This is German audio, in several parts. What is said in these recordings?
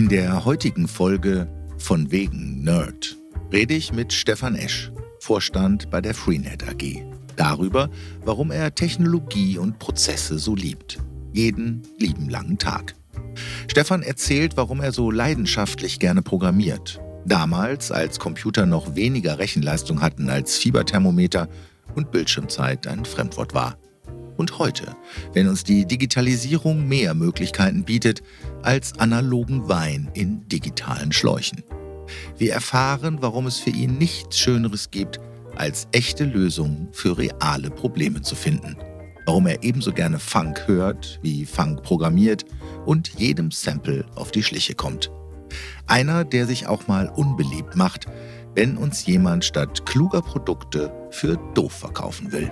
In der heutigen Folge von wegen Nerd rede ich mit Stefan Esch, Vorstand bei der Freenet AG, darüber, warum er Technologie und Prozesse so liebt. Jeden lieben langen Tag. Stefan erzählt, warum er so leidenschaftlich gerne programmiert. Damals, als Computer noch weniger Rechenleistung hatten als Fieberthermometer und Bildschirmzeit ein Fremdwort war. Und heute, wenn uns die Digitalisierung mehr Möglichkeiten bietet als analogen Wein in digitalen Schläuchen. Wir erfahren, warum es für ihn nichts Schöneres gibt, als echte Lösungen für reale Probleme zu finden. Warum er ebenso gerne Funk hört, wie Funk programmiert und jedem Sample auf die Schliche kommt. Einer, der sich auch mal unbeliebt macht, wenn uns jemand statt kluger Produkte für doof verkaufen will.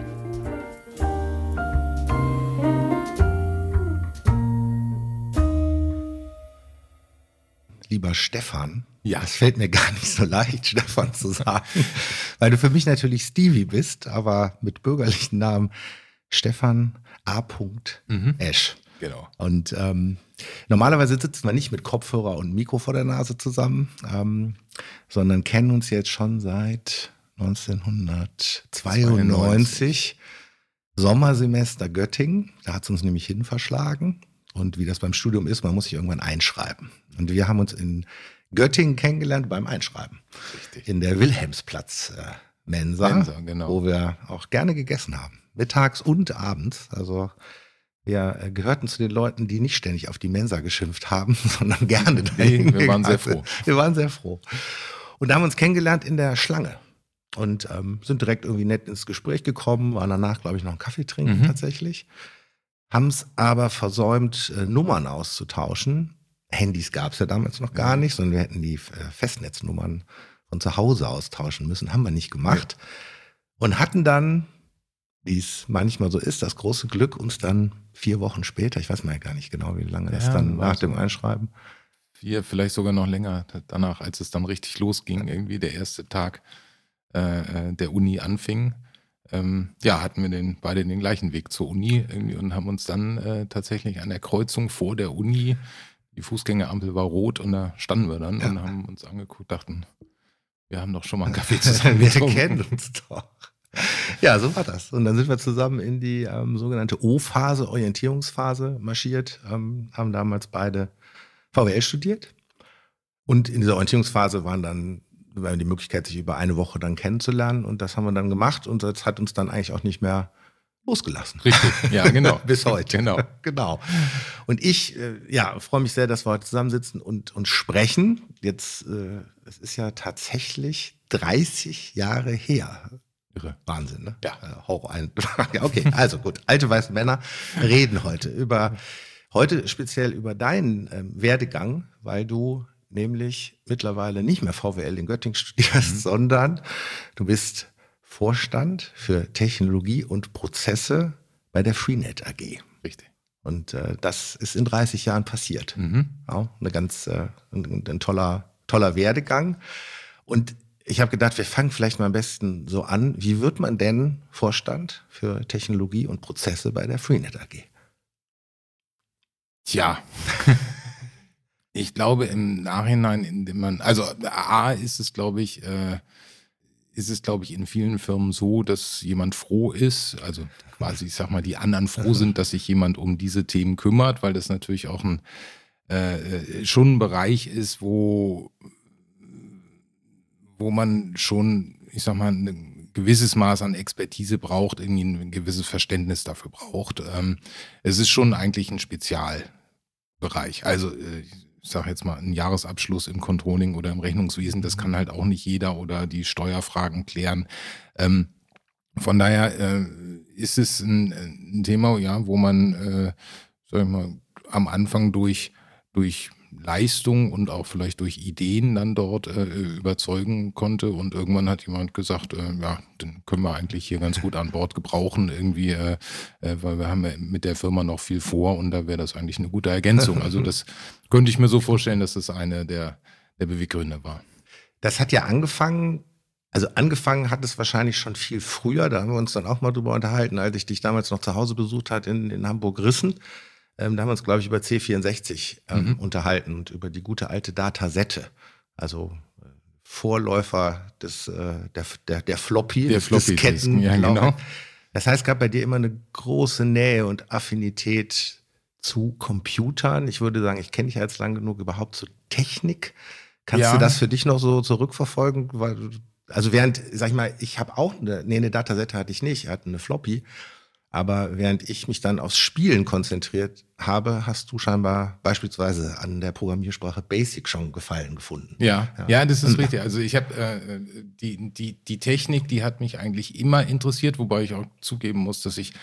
Lieber Stefan, ja. es fällt mir gar nicht so leicht, Stefan zu sagen, weil du für mich natürlich Stevie bist, aber mit bürgerlichen Namen Stefan A. Mhm. Esch. Genau. Und ähm, normalerweise sitzen wir nicht mit Kopfhörer und Mikro vor der Nase zusammen, ähm, sondern kennen uns jetzt schon seit 1992, 92. Sommersemester Göttingen. Da hat es uns nämlich hin verschlagen. Und wie das beim Studium ist, man muss sich irgendwann einschreiben. Und wir haben uns in Göttingen kennengelernt beim Einschreiben. Richtig. In der Wilhelmsplatz äh, Mensa, Mensa genau. wo wir auch gerne gegessen haben. Mittags und abends. Also wir äh, gehörten zu den Leuten, die nicht ständig auf die Mensa geschimpft haben, sondern gerne dahin. Nee, wir waren sehr froh. Wir waren sehr froh. Und da haben wir uns kennengelernt in der Schlange und ähm, sind direkt irgendwie nett ins Gespräch gekommen, waren danach, glaube ich, noch einen Kaffee trinken mhm. tatsächlich. Haben es aber versäumt, äh, Nummern auszutauschen. Handys gab es ja damals noch gar nicht, sondern wir hätten die äh, Festnetznummern von zu Hause austauschen müssen. Haben wir nicht gemacht. Ja. Und hatten dann, wie es manchmal so ist, das große Glück, uns dann vier Wochen später, ich weiß mal gar nicht genau, wie lange das dann nach dem Einschreiben. Vier, vielleicht sogar noch länger danach, als es dann richtig losging, irgendwie der erste Tag äh, äh, der Uni anfing. Ähm, ja, hatten wir den, beide den gleichen Weg zur Uni irgendwie und haben uns dann äh, tatsächlich an der Kreuzung vor der Uni, die Fußgängerampel war rot und da standen wir dann ja. und haben uns angeguckt, dachten, wir haben doch schon mal einen Kaffee zusammen Wir kennen uns doch. Ja, so war das. Und dann sind wir zusammen in die ähm, sogenannte O-Phase, Orientierungsphase marschiert, ähm, haben damals beide VWL studiert. Und in dieser Orientierungsphase waren dann die Möglichkeit, sich über eine Woche dann kennenzulernen. Und das haben wir dann gemacht und das hat uns dann eigentlich auch nicht mehr losgelassen. Richtig, ja, genau. Bis heute. Genau. genau. Und ich, äh, ja, freue mich sehr, dass wir heute zusammensitzen und, und sprechen. Jetzt, äh, es ist ja tatsächlich 30 Jahre her. Irre. Wahnsinn, ne? Ja. Äh, Horror ein. okay, also gut. Alte weiße Männer reden heute über, heute speziell über deinen ähm, Werdegang, weil du nämlich mittlerweile nicht mehr VWL in Göttingen studierst, mhm. sondern du bist Vorstand für Technologie und Prozesse bei der Freenet AG. Richtig. Und äh, das ist in 30 Jahren passiert. Mhm. Ja, eine ganz, äh, ein, ein, toller, toller Werdegang. Und ich habe gedacht, wir fangen vielleicht mal am besten so an. Wie wird man denn Vorstand für Technologie und Prozesse bei der Freenet AG? Tja. Ich glaube im Nachhinein, indem man, also A ist es, glaube ich, äh, ist es, glaube ich, in vielen Firmen so, dass jemand froh ist, also quasi, ich sag mal, die anderen froh sind, dass sich jemand um diese Themen kümmert, weil das natürlich auch ein äh, schon ein Bereich ist, wo, wo man schon, ich sag mal, ein gewisses Maß an Expertise braucht, irgendwie ein gewisses Verständnis dafür braucht. Ähm, es ist schon eigentlich ein Spezialbereich. Also äh, ich sage jetzt mal, ein Jahresabschluss im Controlling oder im Rechnungswesen, das kann halt auch nicht jeder oder die Steuerfragen klären. Ähm, von daher äh, ist es ein, ein, Thema, ja, wo man, äh, sag ich mal, am Anfang durch, durch Leistung und auch vielleicht durch Ideen dann dort äh, überzeugen konnte. Und irgendwann hat jemand gesagt, äh, ja, den können wir eigentlich hier ganz gut an Bord gebrauchen, irgendwie, äh, äh weil wir haben ja mit der Firma noch viel vor und da wäre das eigentlich eine gute Ergänzung. Also das könnte ich mir so vorstellen, dass das eine der, der Beweggründe war. Das hat ja angefangen also angefangen hat es wahrscheinlich schon viel früher, da haben wir uns dann auch mal drüber unterhalten, als ich dich damals noch zu Hause besucht hat in, in Hamburg-Rissen. Ähm, da haben wir uns, glaube ich, über C64 ähm, mhm. unterhalten und über die gute alte Datasette. Also äh, Vorläufer des, äh, der, der, der Floppy, der Floppy Disketten. Ja, genau. Das heißt, es gab bei dir immer eine große Nähe und Affinität zu Computern. Ich würde sagen, ich kenne dich als lang genug überhaupt zu Technik. Kannst ja. du das für dich noch so zurückverfolgen? Weil, also während, sag ich mal, ich habe auch eine, nee, eine Datasette hatte ich nicht, ich hatte eine Floppy. Aber während ich mich dann aufs Spielen konzentriert habe, hast du scheinbar beispielsweise an der Programmiersprache Basic schon Gefallen gefunden. Ja, ja, ja das ist richtig. Also ich habe äh, die, die, die Technik, die hat mich eigentlich immer interessiert, wobei ich auch zugeben muss, dass ich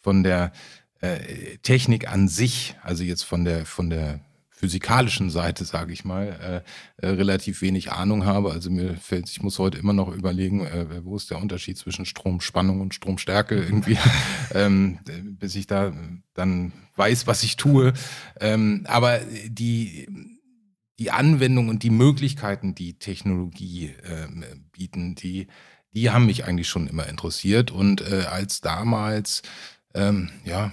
von der äh, Technik an sich, also jetzt von der, von der physikalischen Seite, sage ich mal, äh, äh, relativ wenig Ahnung habe. Also mir fällt, ich muss heute immer noch überlegen, äh, wo ist der Unterschied zwischen Stromspannung und Stromstärke irgendwie, ähm, bis ich da dann weiß, was ich tue. Ähm, aber die die Anwendung und die Möglichkeiten, die Technologie äh, bieten, die die haben mich eigentlich schon immer interessiert. Und äh, als damals, ähm, ja,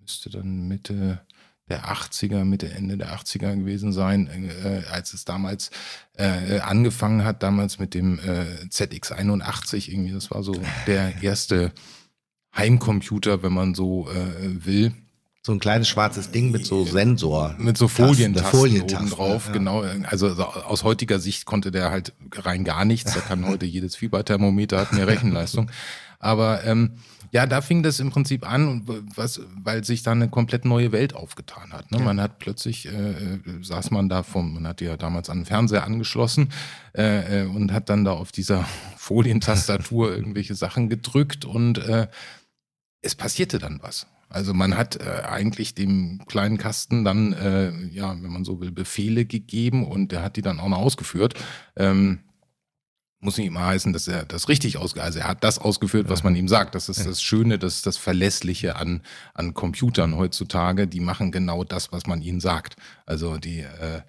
müsste dann Mitte der 80er, Mitte, Ende der 80er gewesen sein, äh, als es damals äh, angefangen hat, damals mit dem äh, ZX81 irgendwie. Das war so der erste Heimcomputer, wenn man so äh, will. So ein kleines schwarzes Ding mit so Sensor. Mit so Folientasten, Folientasten oben drauf, ja. genau. Also aus heutiger Sicht konnte der halt rein gar nichts. Da kann heute jedes Fieberthermometer, hat mehr Rechenleistung. Aber ähm, ja, da fing das im Prinzip an, was, weil sich da eine komplett neue Welt aufgetan hat. Ne? Ja. Man hat plötzlich, äh, äh, saß man da vom, man hat ja damals an den Fernseher angeschlossen äh, äh und hat dann da auf dieser Folientastatur irgendwelche Sachen gedrückt und äh, es passierte dann was. Also man hat äh, eigentlich dem kleinen Kasten dann, äh, ja, wenn man so will, Befehle gegeben und der hat die dann auch noch ausgeführt. Ähm, muss nicht immer heißen, dass er das richtig ausgeführt Also er hat das ausgeführt, was man ihm sagt. Das ist das Schöne, das ist das Verlässliche an, an Computern heutzutage. Die machen genau das, was man ihnen sagt. Also die äh,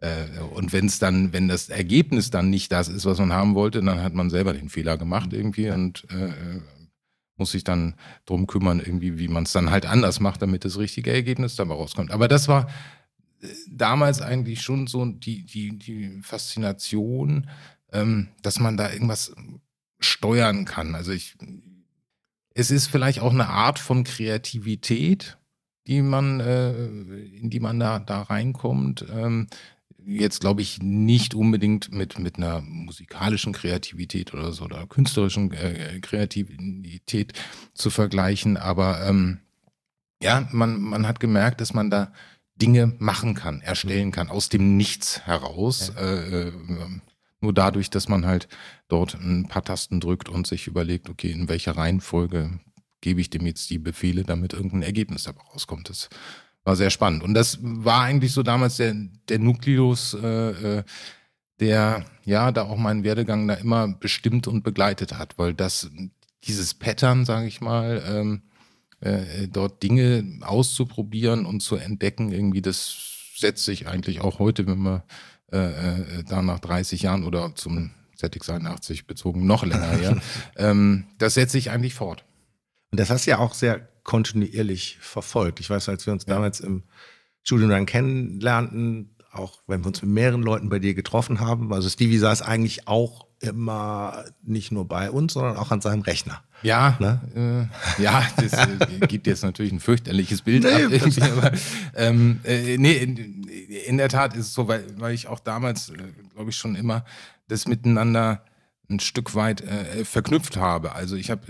äh, und wenn es dann, wenn das Ergebnis dann nicht das ist, was man haben wollte, dann hat man selber den Fehler gemacht irgendwie und äh, muss sich dann drum kümmern, irgendwie, wie man es dann halt anders macht, damit das richtige Ergebnis dabei rauskommt. Aber das war äh, damals eigentlich schon so die, die, die Faszination, ähm, dass man da irgendwas steuern kann. Also ich, es ist vielleicht auch eine Art von Kreativität, die man, äh, in die man da, da reinkommt. Ähm, jetzt glaube ich nicht unbedingt mit, mit einer musikalischen Kreativität oder so oder künstlerischen äh, Kreativität zu vergleichen, aber ähm, ja, man, man hat gemerkt, dass man da Dinge machen kann, erstellen kann, aus dem Nichts heraus. Ja. Äh, äh nur dadurch, dass man halt dort ein paar Tasten drückt und sich überlegt, okay, in welcher Reihenfolge gebe ich dem jetzt die Befehle, damit irgendein Ergebnis dabei rauskommt. Das war sehr spannend. Und das war eigentlich so damals der, der Nukleus, äh, äh der ja da auch meinen Werdegang da immer bestimmt und begleitet hat, weil das, dieses Pattern, sage ich mal, ähm, äh, dort Dinge auszuprobieren und zu entdecken, irgendwie, das setzt sich eigentlich auch heute, wenn wir äh, äh, da nach 30 Jahren oder zum ZX81 bezogen noch länger her, ähm, das setzt sich eigentlich fort. Und das hast du ja auch sehr kontinuierlich verfolgt. Ich weiß, als wir uns ja. damals im Studium dann kennenlernten, auch wenn wir uns mit mehreren Leuten bei dir getroffen haben, also Stevie saß eigentlich auch immer nicht nur bei uns, sondern auch an seinem Rechner. Ja, ne? äh, ja, das äh, gibt jetzt natürlich ein fürchterliches Bild nee, ab. Irgendwie, aber, ähm, äh, nee, in, in, der Tat ist es so, weil, weil ich auch damals, äh, glaube ich, schon immer das miteinander ein Stück weit äh, verknüpft habe. Also ich habe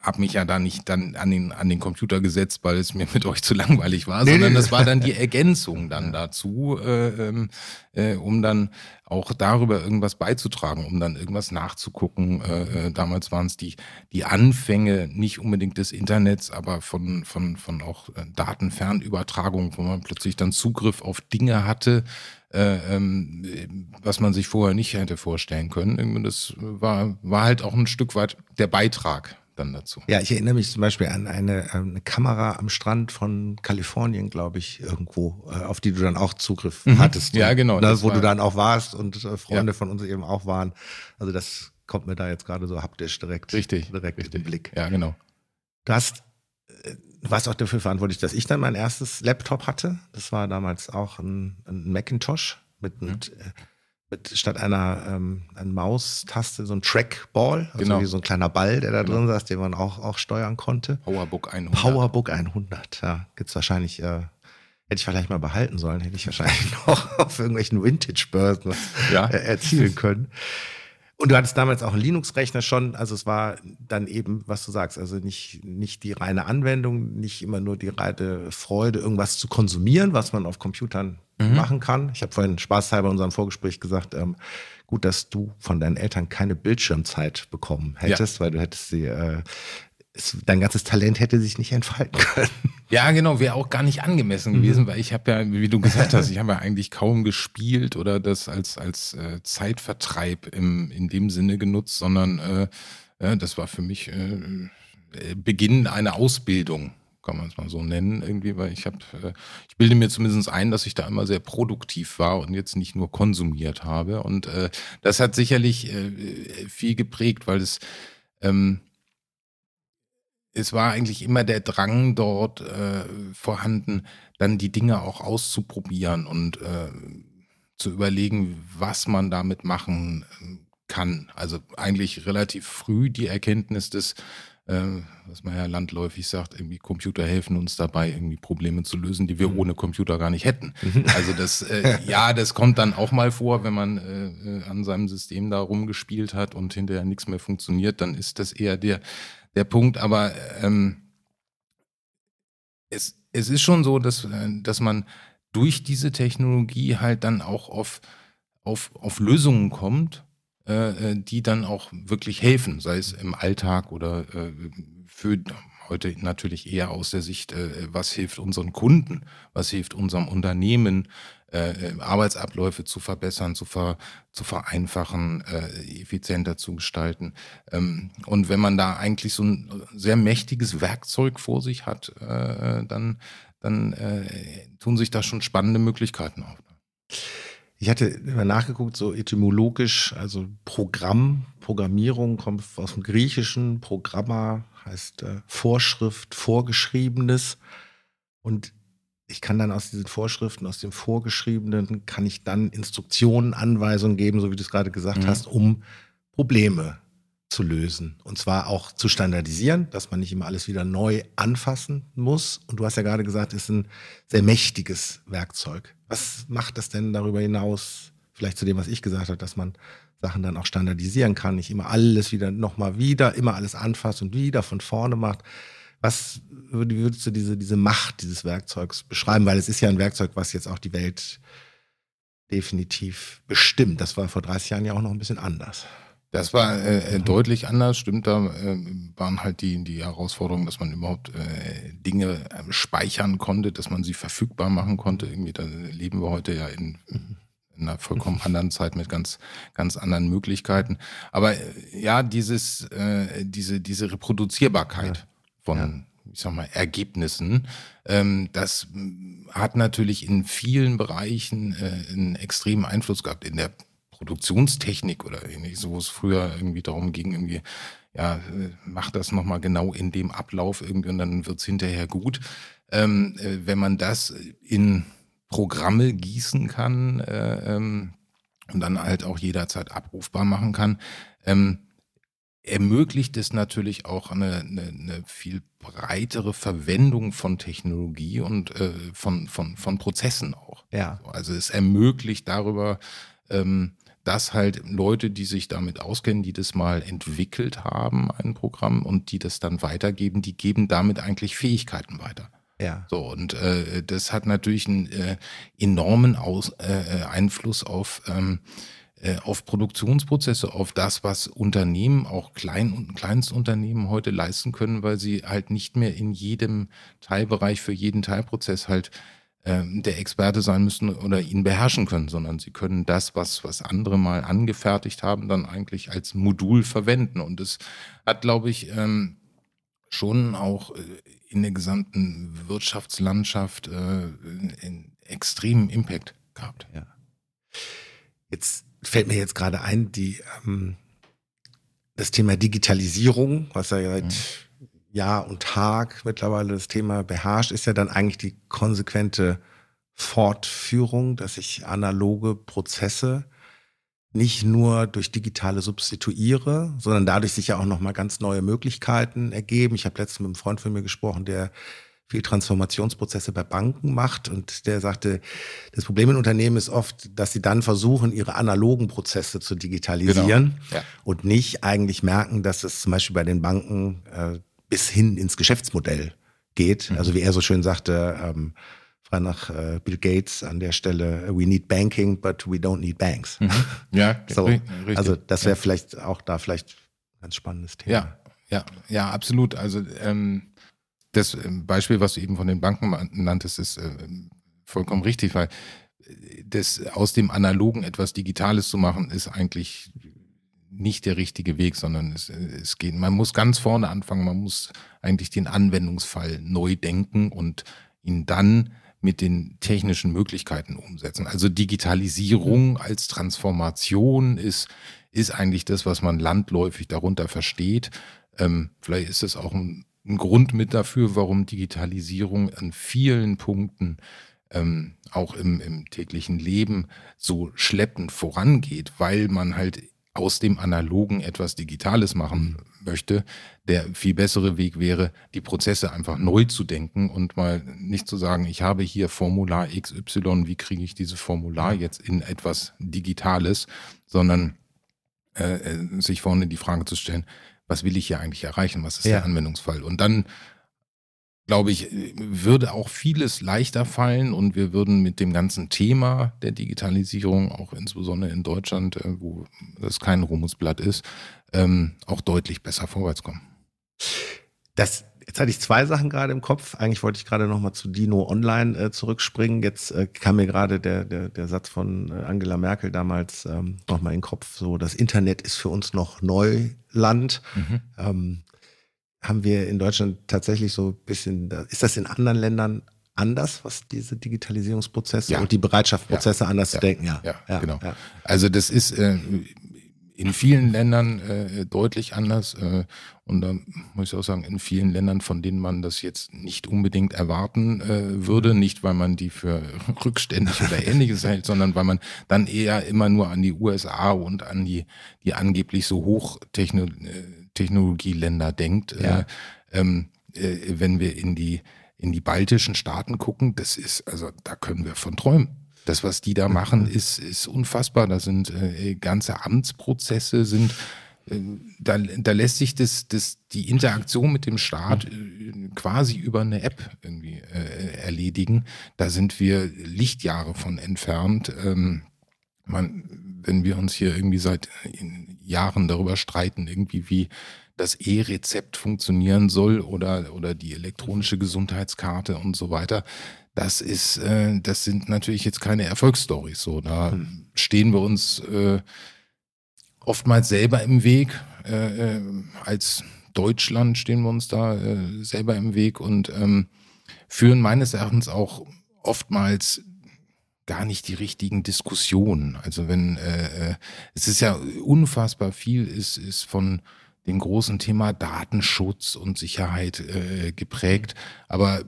habe mich ja da nicht dann an den, an den Computer gesetzt, weil es mir mit euch zu langweilig war, nee, sondern nee. das war dann die Ergänzung dann dazu, äh, ähm, äh, um dann auch darüber irgendwas beizutragen, um dann irgendwas nachzugucken. Äh, äh, damals waren es die, die Anfänge nicht unbedingt des Internets, aber von, von, von auch äh, Datenfernübertragung, wo man plötzlich dann Zugriff auf Dinge hatte, äh, ähm, was man sich vorher nicht hätte vorstellen können. Das war, war halt auch ein Stück weit der Beitrag dann dazu. Ja, ich erinnere mich zum Beispiel an eine, ähm, eine Kamera am Strand von Kalifornien, glaube ich, irgendwo, äh, auf die du dann auch Zugriff mhm. hattest. Ja, genau. Da, wo du dann auch warst und äh, Freunde ja. von uns eben auch waren. Also das kommt mir da jetzt gerade so haptisch direkt, richtig, direkt richtig. in den Blick. Ja, genau. Du hast äh, du warst auch dafür verantwortlich, dass ich dann mein erstes Laptop hatte. Das war damals auch ein, ein Macintosh mit, mhm. mit, mit, statt einer, ähm, einer Maustaste so ein Trackball, also genau. wie so ein kleiner Ball, der da genau. drin saß, den man auch, auch steuern konnte. Powerbook 100. Powerbook 100, ja. Gibt es wahrscheinlich, äh, hätte ich vielleicht mal behalten sollen, hätte ich wahrscheinlich noch auf irgendwelchen Vintage-Börsen ja. erzielen können. Und du hattest damals auch einen Linux-Rechner schon, also es war dann eben, was du sagst, also nicht, nicht die reine Anwendung, nicht immer nur die reine Freude, irgendwas zu konsumieren, was man auf Computern mhm. machen kann. Ich habe vorhin spaßhalber in unserem Vorgespräch gesagt, ähm, gut, dass du von deinen Eltern keine Bildschirmzeit bekommen hättest, ja. weil du hättest sie äh, dein ganzes Talent hätte sich nicht entfalten können. Ja, genau, wäre auch gar nicht angemessen mhm. gewesen, weil ich habe ja, wie du gesagt hast, ich habe ja eigentlich kaum gespielt oder das als, als äh, Zeitvertreib im, in dem Sinne genutzt, sondern äh, äh, das war für mich äh, Beginn einer Ausbildung, kann man es mal so nennen, irgendwie, weil ich habe, äh, ich bilde mir zumindest ein, dass ich da immer sehr produktiv war und jetzt nicht nur konsumiert habe. Und äh, das hat sicherlich äh, viel geprägt, weil es ähm, es war eigentlich immer der Drang dort äh, vorhanden, dann die Dinge auch auszuprobieren und äh, zu überlegen, was man damit machen ähm, kann. Also eigentlich relativ früh die Erkenntnis des, was man ja landläufig sagt, irgendwie Computer helfen uns dabei, irgendwie Probleme zu lösen, die wir mhm. ohne Computer gar nicht hätten. Mhm. Also das, äh, ja, das kommt dann auch mal vor, wenn man äh, äh, an seinem System da rumgespielt hat und hinterher nichts mehr funktioniert, dann ist das eher der der Punkt, aber ähm, es, es ist schon so, dass, äh, dass man durch diese Technologie halt dann auch auf, auf, auf Lösungen kommt, äh, äh, die dann auch wirklich helfen, sei es im Alltag oder äh, für heute natürlich eher aus der Sicht, äh, was hilft unseren Kunden, was hilft unserem Unternehmen, äh, äh, Arbeitsabläufe zu verbessern, zu, ver, zu vereinfachen, effizienter zu gestalten. Ähm, und wenn man da eigentlich so ein sehr mächtiges Werkzeug vor sich hat, dann, dann tun sich da schon spannende Möglichkeiten auf. Ich hatte immer nachgeguckt, so etymologisch, also Programm, Programmierung kommt aus dem Griechischen, Programma heißt äh, Vorschrift, Vorgeschriebenes. Und ich kann dann aus diesen Vorschriften, aus dem Vorgeschriebenen, kann ich dann Instruktionen, Anweisungen geben, so wie du es gerade gesagt mhm. hast, um Probleme zu lösen. Und zwar auch zu standardisieren, dass man nicht immer alles wieder neu anfassen muss. Und du hast ja gerade gesagt, es ist ein sehr mächtiges Werkzeug. Was macht das denn darüber hinaus, vielleicht zu dem, was ich gesagt habe, dass man Sachen dann auch standardisieren kann, nicht immer alles wieder nochmal wieder, immer alles anfasst und wieder von vorne macht. Was würdest du diese, diese Macht dieses Werkzeugs beschreiben? Weil es ist ja ein Werkzeug, was jetzt auch die Welt definitiv bestimmt. Das war vor 30 Jahren ja auch noch ein bisschen anders. Das war äh, äh, deutlich anders, stimmt. Da äh, waren halt die, die Herausforderungen, dass man überhaupt äh, Dinge äh, speichern konnte, dass man sie verfügbar machen konnte. Irgendwie, da leben wir heute ja in, in einer vollkommen anderen Zeit mit ganz, ganz anderen Möglichkeiten. Aber äh, ja, dieses, äh, diese, diese Reproduzierbarkeit. Ja von, ja. ich sag mal, Ergebnissen. Ähm, das hat natürlich in vielen Bereichen einen extremen Einfluss gehabt in der Produktionstechnik oder ähnliches, wo es früher irgendwie darum ging, irgendwie, ja, äh, mach das nochmal genau in dem Ablauf irgendwie und dann wird's hinterher gut. Ähm, äh, wenn man das in Programme gießen kann äh, ähm, und dann halt auch jederzeit abrufbar machen kann, ähm, ermöglicht es natürlich auch eine, eine, eine viel breitere Verwendung von Technologie und äh, von, von, von Prozessen auch. Ja. Also es ermöglicht darüber, ähm, dass halt Leute, die sich damit auskennen, die das mal entwickelt haben, ein Programm und die das dann weitergeben, die geben damit eigentlich Fähigkeiten weiter. Ja. So, und äh, das hat natürlich einen äh, enormen Aus, äh, Einfluss auf ähm, äh, auf Produktionsprozesse, auf das, was Unternehmen, auch Klein- und Kleinstunternehmen heute leisten können, weil sie halt nicht mehr in jedem Teilbereich für jeden Teilprozess halt äh, der Experte sein müssen oder ihn beherrschen können, sondern sie können das, was, was andere mal angefertigt haben, dann eigentlich als Modul verwenden. Und es hat, glaube ich, ähm, schon auch äh, in der gesamten Wirtschaftslandschaft äh, einen extremen Impact gehabt. Ja. Jetzt fällt mir jetzt gerade ein, die, ähm, das Thema Digitalisierung, was ja seit mhm. Jahr und Tag mittlerweile das Thema beherrscht, ist ja dann eigentlich die konsequente Fortführung, dass ich analoge Prozesse nicht nur durch digitale substituiere, sondern dadurch sich ja auch nochmal ganz neue Möglichkeiten ergeben. Ich habe letztens mit einem Freund von mir gesprochen, der viel Transformationsprozesse bei Banken macht und der sagte, das Problem in Unternehmen ist oft, dass sie dann versuchen, ihre analogen Prozesse zu digitalisieren genau. ja. und nicht eigentlich merken, dass es zum Beispiel bei den Banken äh, bis hin ins Geschäftsmodell geht. Mhm. Also wie er so schön sagte, ähm, frei nach äh, Bill Gates an der Stelle, we need banking, but we don't need banks. Mhm. Ja, so, richtig. Also das wäre ja. vielleicht auch da vielleicht ein ganz spannendes Thema. Ja, ja, ja, absolut. Also ähm, das ähm, Beispiel, was du eben von den Banken nanntest, ist äh, vollkommen richtig, weil äh, das aus dem Analogen etwas Digitales zu machen, ist eigentlich nicht der richtige Weg, sondern es, es geht, man muss ganz vorne anfangen, man muss eigentlich den Anwendungsfall neu denken und ihn dann mit den technischen Möglichkeiten umsetzen. Also Digitalisierung als Transformation ist, ist eigentlich das, was man landläufig darunter versteht. Ähm, vielleicht ist es auch ein ein Grund mit dafür, warum Digitalisierung an vielen Punkten ähm, auch im, im täglichen Leben so schleppend vorangeht, weil man halt aus dem Analogen etwas Digitales machen möchte. Der viel bessere Weg wäre, die Prozesse einfach neu zu denken und mal nicht zu sagen, ich habe hier Formular XY, wie kriege ich dieses Formular jetzt in etwas Digitales, sondern äh, äh sich vorne die Frage zu stellen, was will ich hier eigentlich erreichen, was ist ja. der Anwendungsfall. Und dann, glaube ich, würde auch vieles leichter fallen und wir würden mit dem ganzen Thema der Digitalisierung, auch insbesondere in Deutschland, äh, wo das kein Ruhmesblatt ist, ähm, auch deutlich besser vorwärts kommen. Das Jetzt hatte ich zwei Sachen gerade im Kopf. Eigentlich wollte ich gerade noch mal zu Dino Online äh, zurückspringen. Jetzt äh, kam mir gerade der, der, der Satz von äh, Angela Merkel damals ähm, noch mal in den Kopf. So, das Internet ist für uns noch Neuland. Mhm. Ähm, haben wir in Deutschland tatsächlich so ein bisschen, ist das in anderen Ländern anders, was diese Digitalisierungsprozesse ja. und die Bereitschaft, Prozesse ja. anders ja. zu denken? Ja, ja, genau. Also das ist, äh, in vielen Ländern äh, deutlich anders. Äh, und da muss ich auch sagen, in vielen Ländern, von denen man das jetzt nicht unbedingt erwarten äh, würde, nicht weil man die für rückständig oder ähnliches hält, sondern weil man dann eher immer nur an die USA und an die, die angeblich so Hochtechnologieländer denkt. Äh, ja. ähm, äh, wenn wir in die, in die baltischen Staaten gucken, das ist, also da können wir von träumen. Das, was die da machen, mhm. ist, ist unfassbar. Da sind äh, ganze Amtsprozesse, sind äh, da, da lässt sich das, das, die Interaktion mit dem Staat äh, quasi über eine App irgendwie erledigen. Da sind wir Lichtjahre von entfernt. Ähm, man, wenn wir uns hier irgendwie seit Jahren darüber streiten, irgendwie wie das E-Rezept funktionieren soll oder, oder die elektronische Gesundheitskarte und so weiter das ist, äh, das sind natürlich jetzt keine Erfolgsstories. So, da hm. stehen wir uns äh, oftmals selber im Weg. Äh, äh, als Deutschland stehen wir uns da äh, selber im Weg und ähm, führen meines Erachtens auch oftmals gar nicht die richtigen Diskussionen. Also wenn äh, äh es ist ja unfassbar viel, ist, ist von dem großen Thema Datenschutz und Sicherheit äh, geprägt, aber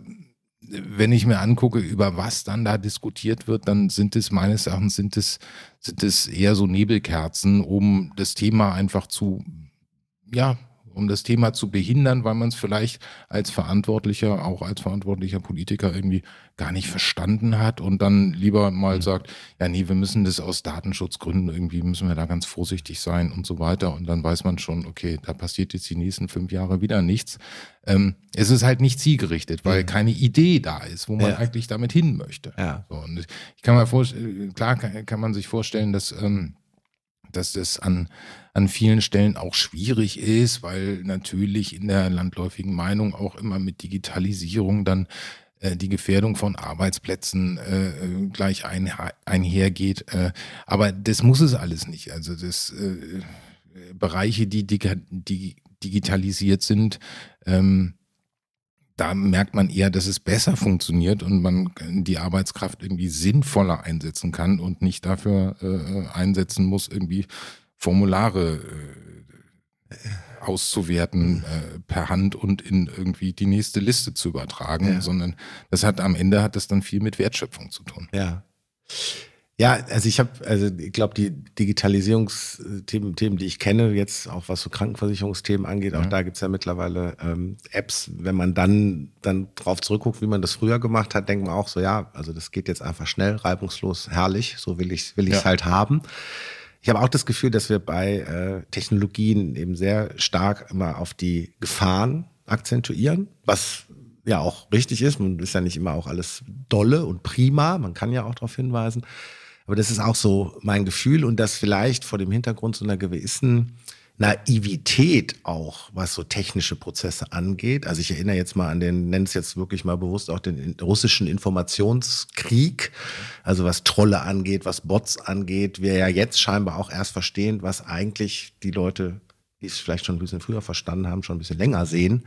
wenn ich mir angucke, über was dann da diskutiert wird, dann sind es meines Erachtens sind es, sind es eher so Nebelkerzen, um das Thema einfach zu, ja, um das Thema zu behindern, weil man es vielleicht als Verantwortlicher, auch als verantwortlicher Politiker irgendwie gar nicht verstanden hat und dann lieber mal mhm. sagt, ja nee, wir müssen das aus Datenschutzgründen irgendwie, müssen wir da ganz vorsichtig sein und so weiter. Und dann weiß man schon, okay, da passiert jetzt die nächsten fünf Jahre wieder nichts. Ähm, es ist halt nicht zielgerichtet, weil mhm. keine Idee da ist, wo man ja. eigentlich damit hin möchte. Ja. So, und ich kann mir vorstellen, klar kann, kann man sich vorstellen, dass ähm, dass das an, an vielen Stellen auch schwierig ist, weil natürlich in der landläufigen Meinung auch immer mit Digitalisierung dann äh, die Gefährdung von Arbeitsplätzen äh, gleich ein, einhergeht. Äh, aber das muss es alles nicht. Also das äh, Bereiche, die, die digitalisiert sind, ähm, da merkt man eher, dass es besser funktioniert und man die Arbeitskraft irgendwie sinnvoller einsetzen kann und nicht dafür äh, einsetzen muss, irgendwie Formulare äh, auszuwerten äh, per Hand und in irgendwie die nächste Liste zu übertragen, ja. sondern das hat am Ende hat das dann viel mit Wertschöpfung zu tun. Ja. Ja, also ich habe, also ich glaube, die Digitalisierungsthemen, Themen, die ich kenne, jetzt auch was so Krankenversicherungsthemen angeht, auch ja. da gibt's ja mittlerweile ähm, Apps. Wenn man dann, dann drauf zurückguckt, wie man das früher gemacht hat, denkt man auch so, ja, also das geht jetzt einfach schnell, reibungslos, herrlich, so will ich will ich's ja. halt haben. Ich habe auch das Gefühl, dass wir bei äh, Technologien eben sehr stark immer auf die Gefahren akzentuieren, was ja auch richtig ist. Man ist ja nicht immer auch alles dolle und prima. Man kann ja auch darauf hinweisen. Aber das ist auch so mein Gefühl und das vielleicht vor dem Hintergrund so einer gewissen Naivität auch, was so technische Prozesse angeht. Also ich erinnere jetzt mal an den, nenne es jetzt wirklich mal bewusst auch den russischen Informationskrieg. Also was Trolle angeht, was Bots angeht. Wir ja jetzt scheinbar auch erst verstehen, was eigentlich die Leute, die es vielleicht schon ein bisschen früher verstanden haben, schon ein bisschen länger sehen,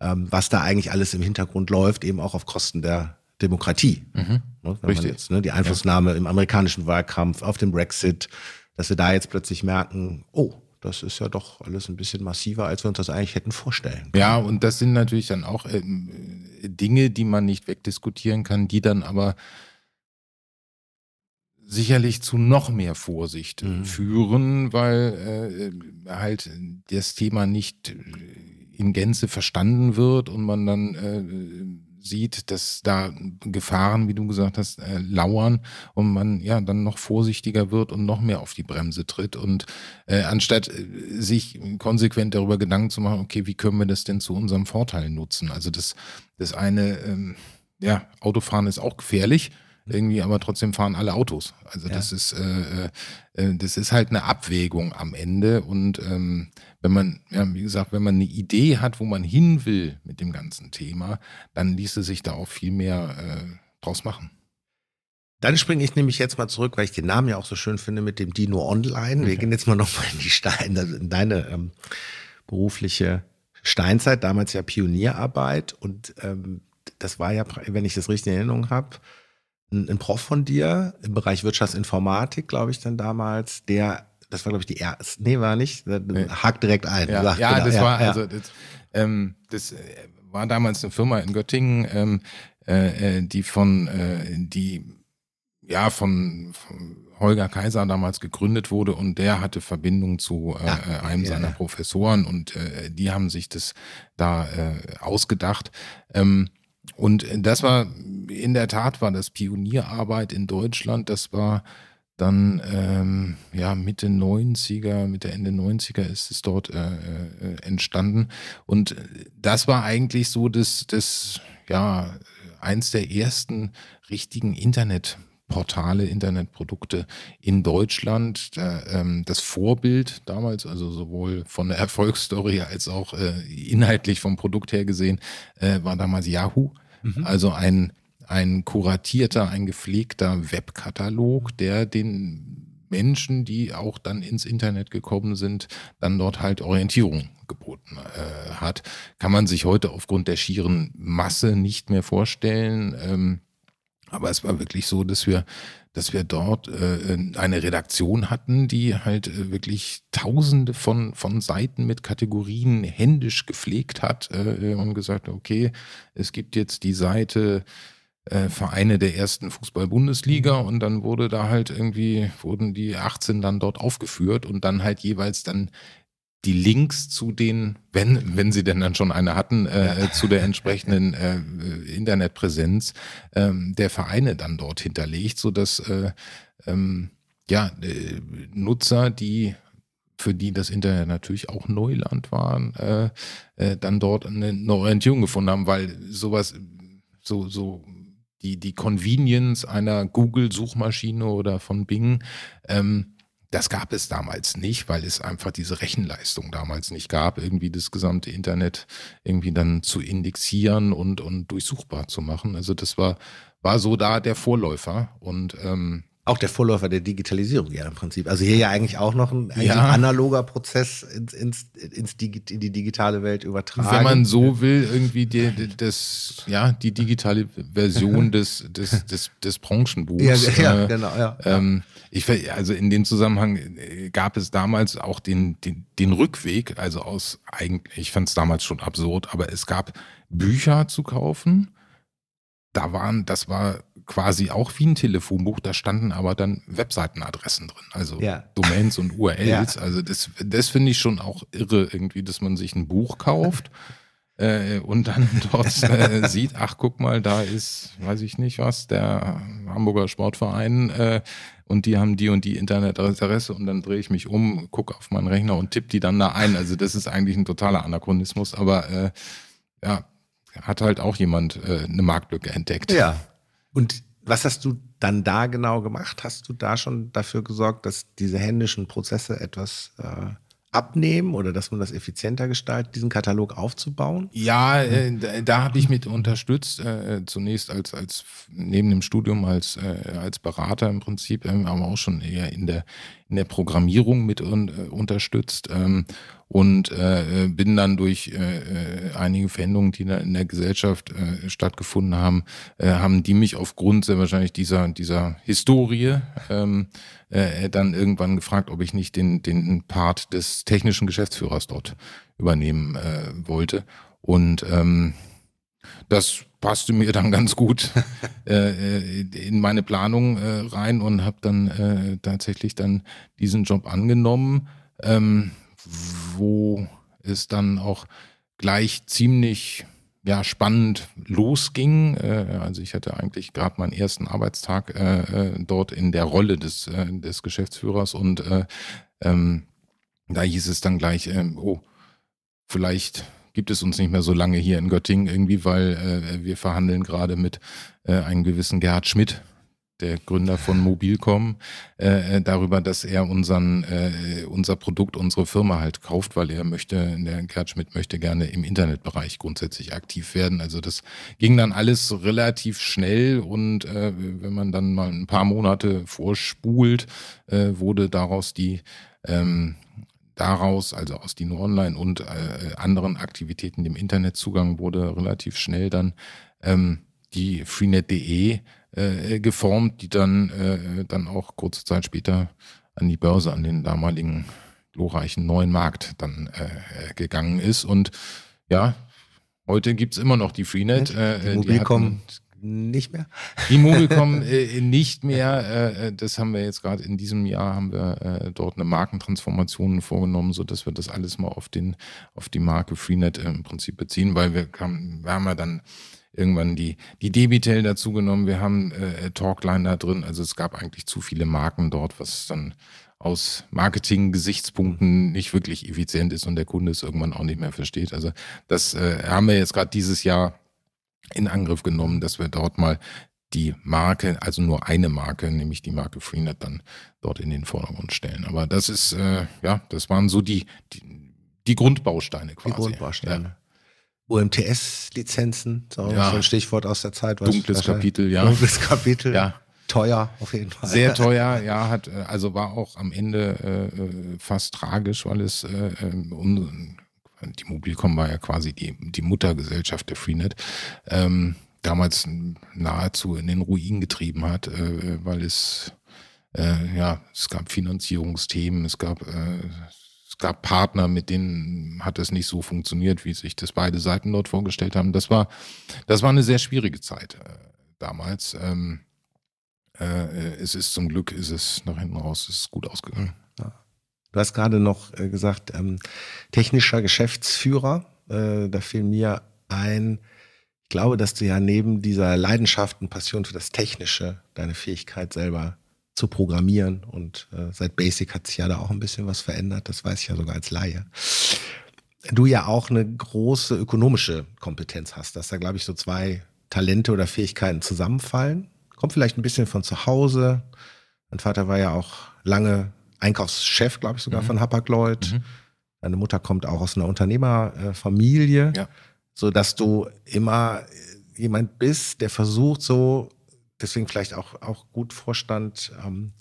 ähm, was da eigentlich alles im Hintergrund läuft, eben auch auf Kosten der Demokratie. Mhm. Ne, wenn man jetzt ne, die Einflussnahme ja. im amerikanischen Wahlkampf auf den Brexit, dass wir da jetzt plötzlich merken, oh, das ist ja doch alles ein bisschen massiver, als wir uns das eigentlich hätten vorstellen. Können. Ja, und das sind natürlich dann auch äh, Dinge, die man nicht wegdiskutieren kann, die dann aber sicherlich zu noch mehr Vorsicht mhm. führen, weil äh, halt das Thema nicht in Gänze verstanden wird und man dann äh, sieht, dass da Gefahren, wie du gesagt hast, äh, lauern und man ja dann noch vorsichtiger wird und noch mehr auf die Bremse tritt und äh, anstatt äh, sich konsequent darüber Gedanken zu machen, okay, wie können wir das denn zu unserem Vorteil nutzen? Also das, das eine, ähm, ja, Autofahren ist auch gefährlich irgendwie, aber trotzdem fahren alle Autos. Also ja. das ist, äh, äh, äh, das ist halt eine Abwägung am Ende. Und ähm, wenn man, ja, wie gesagt, wenn man eine Idee hat, wo man hin will mit dem ganzen Thema, dann ließe sich da auch viel mehr äh, draus machen. Dann springe ich nämlich jetzt mal zurück, weil ich den Namen ja auch so schön finde mit dem Dino Online. Wir okay. gehen jetzt mal nochmal in die Stein, also in deine ähm, berufliche Steinzeit, damals ja Pionierarbeit und ähm, das war ja, wenn ich das richtig in Erinnerung habe, ein, ein Prof von dir im Bereich Wirtschaftsinformatik, glaube ich, dann damals, der, das war, glaube ich, die erste, nee, war nicht, nee. hakt direkt ein. Ja, sagt, ja genau, das ja, war, ja. also, das, ähm, das äh, war damals eine Firma in Göttingen, ähm, äh, äh, die von, äh, die, ja, von, von Holger Kaiser damals gegründet wurde und der hatte Verbindung zu äh, ja, äh, einem ja, seiner Professoren und äh, die haben sich das da äh, ausgedacht. Ähm, und das war, in der Tat war das Pionierarbeit in Deutschland. Das war dann ähm, ja Mitte 90er, Mitte Ende 90er ist es dort äh, äh, entstanden. Und das war eigentlich so das, das ja, eins der ersten richtigen Internet- Portale, Internetprodukte in Deutschland. Ähm, das Vorbild damals, also sowohl von der Erfolgsstory als auch äh, inhaltlich vom Produkt her gesehen, äh, war damals Yahoo. Mhm. Also ein, ein kuratierter, ein gepflegter Webkatalog, der den Menschen, die auch dann ins Internet gekommen sind, dann dort halt Orientierung geboten äh, hat. Kann man sich heute aufgrund der schieren Masse nicht mehr vorstellen. Ähm, aber es war wirklich so, dass wir, dass wir dort äh, eine Redaktion hatten, die halt äh, wirklich tausende von, von Seiten mit Kategorien händisch gepflegt hat äh, und gesagt, okay, es gibt jetzt die Seite äh, Vereine der ersten Fußball-Bundesliga und dann wurde da halt irgendwie, wurden die 18 dann dort aufgeführt und dann halt jeweils dann die Links zu den, wenn, wenn sie denn dann schon eine hatten, äh, ja. zu der entsprechenden äh, Internetpräsenz ähm, der Vereine dann dort hinterlegt, sodass äh, ähm, ja, äh, Nutzer, die für die das Internet natürlich auch Neuland waren, äh, äh, dann dort eine, eine Orientierung gefunden haben, weil sowas, so, so die, die Convenience einer Google-Suchmaschine oder von Bing, ähm, das gab es damals nicht, weil es einfach diese Rechenleistung damals nicht gab, irgendwie das gesamte Internet irgendwie dann zu indexieren und, und durchsuchbar zu machen. Also das war, war so da der Vorläufer und ähm, Auch der Vorläufer der Digitalisierung, ja, im Prinzip. Also hier ja eigentlich auch noch ein, Ja. ein analoger Prozess ins, ins, ins Digi in die digitale Welt übertragen. Wenn man so will, irgendwie die, die, das, ja, die digitale Version des, des, des, des Branchenbuchs. ja, ja, äh, genau, ja. Ähm, ich, also in dem Zusammenhang äh, gab es damals auch den, den, den Rückweg, also aus eigentlich, ich fand es damals schon absurd, aber es gab Bücher zu kaufen. Da waren, das war quasi auch wie ein Telefonbuch, da standen aber dann Webseitenadressen drin, also Ja. Domains und URLs. Ja. Also das, das finde ich schon auch irre, irgendwie, dass man sich ein Buch kauft äh, und dann dort äh, sieht, ach guck mal, da ist, weiß ich nicht was, der Hamburger Sportverein äh, und die haben die und die Internetadresse und dann drehe ich mich um, gucke auf meinen Rechner und tippe die dann da ein. Also das ist eigentlich ein totaler Anachronismus, aber äh, ja, hat halt auch jemand äh, eine Marktlücke entdeckt. Ja. Und was hast du dann da genau gemacht? Hast du da schon dafür gesorgt, dass diese händischen Prozesse etwas äh, abnehmen oder dass man das effizienter gestaltet, diesen Katalog aufzubauen? Ja, äh, da, da habe ich mit unterstützt, äh, zunächst als, als neben dem Studium als, äh, als Berater im Prinzip, ähm, aber auch schon eher in der, in der Programmierung mit un, äh, unterstützt ähm, und äh, bin dann durch äh, äh, einige Veränderungen, die in der Gesellschaft äh, stattgefunden haben, äh, haben die mich aufgrund sehr wahrscheinlich dieser, dieser Historie ähm, äh, dann irgendwann gefragt, ob ich nicht den, den Part des technischen Geschäftsführers dort übernehmen äh, wollte. Und ähm, das passte mir dann ganz gut äh, in meine Planung äh, rein und habe dann äh, tatsächlich dann diesen Job angenommen, ähm, wo es dann auch gleich ziemlich ja, spannend losging. Äh, also ich hatte eigentlich gerade meinen ersten Arbeitstag äh, äh, dort in der Rolle des, äh, des Geschäftsführers und äh, ähm, da hieß es dann gleich, ähm, oh, vielleicht gibt es uns nicht mehr so lange hier in Göttingen irgendwie, weil äh, wir verhandeln gerade mit äh, einem gewissen Gerhard Schmidt, der Gründer von Mobilcom, äh, äh, darüber, dass er unseren, äh, unser Produkt, unsere Firma halt kauft, weil er möchte, der Gerhard Schmidt möchte gerne im Internetbereich grundsätzlich aktiv werden. Also das ging dann alles relativ schnell und äh, wenn man dann mal ein paar Monate vorspult, äh, wurde daraus die ähm, daraus, also aus Dino Online und äh, anderen Aktivitäten, dem Internetzugang, wurde relativ schnell dann ähm, die freenet.de äh, geformt, die dann, äh, dann auch kurze Zeit später an die Börse, an den damaligen glorreichen neuen Markt dann äh, gegangen ist. Und ja, heute gibt's immer noch die Freenet. Äh, Die die Mobilcom hatten- nicht mehr? die Mobilcom äh, nicht mehr. Äh, das haben wir jetzt gerade in diesem Jahr haben wir äh, dort eine Markentransformation vorgenommen, so dass wir das alles mal auf den auf die Marke Freenet im Prinzip beziehen, weil wir haben, wir haben ja dann irgendwann die die Debitel dazu genommen. Wir haben äh, Talkline da drin. Also es gab eigentlich zu viele Marken dort, was dann aus Marketing-Gesichtspunkten nicht wirklich effizient ist und der Kunde es irgendwann auch nicht mehr versteht. Also das äh, haben wir jetzt gerade dieses Jahr in Angriff genommen, dass wir dort mal die Marke, also nur eine Marke, nämlich die Marke Freenet, dann dort in den Vordergrund stellen. Aber das ist, äh, ja, das waren so die, die, die Grundbausteine Die quasi. Grundbausteine. UMTS-Lizenzen, so, Ja. so ein Stichwort aus der Zeit. was Dunkles Kapitel, ja. Dunkles Kapitel. Ja. Teuer, auf jeden Fall. Sehr teuer, ja, hat, äh, also war auch am Ende äh, äh, fast tragisch, weil es äh, äh, un, die Mobilcom war ja quasi die, die Muttergesellschaft der Freenet, ähm, damals nahezu in den Ruin getrieben hat, äh, weil es äh, ja, es gab Finanzierungsthemen, es gab äh, es gab Partner, mit denen hat es nicht so funktioniert, wie sich das beide Seiten dort vorgestellt haben. Das war, das war eine sehr schwierige Zeit äh, damals. Ähm, äh, es ist zum Glück, ist es nach hinten raus, es ist gut ausgegangen. Du hast gerade noch äh, gesagt, ähm, technischer Geschäftsführer. Äh, da fiel mir ein, ich glaube, dass du ja neben dieser Leidenschaft und Passion für das Technische, deine Fähigkeit selber zu programmieren und äh, seit Basic hat sich ja da auch ein bisschen was verändert, das weiß ich ja sogar als Laie. Du ja auch eine große ökonomische Kompetenz hast, dass da, glaube ich, so zwei Talente oder Fähigkeiten zusammenfallen. Kommt vielleicht ein bisschen von zu Hause. Mein Vater war ja auch lange Einkaufschef, glaube ich, sogar Mhm. von Hapag-Lloyd. Mhm. Deine Mutter kommt auch aus einer Unternehmerfamilie, Ja. so dass du immer jemand bist, der versucht, so deswegen vielleicht auch, auch gut Vorstand ähm,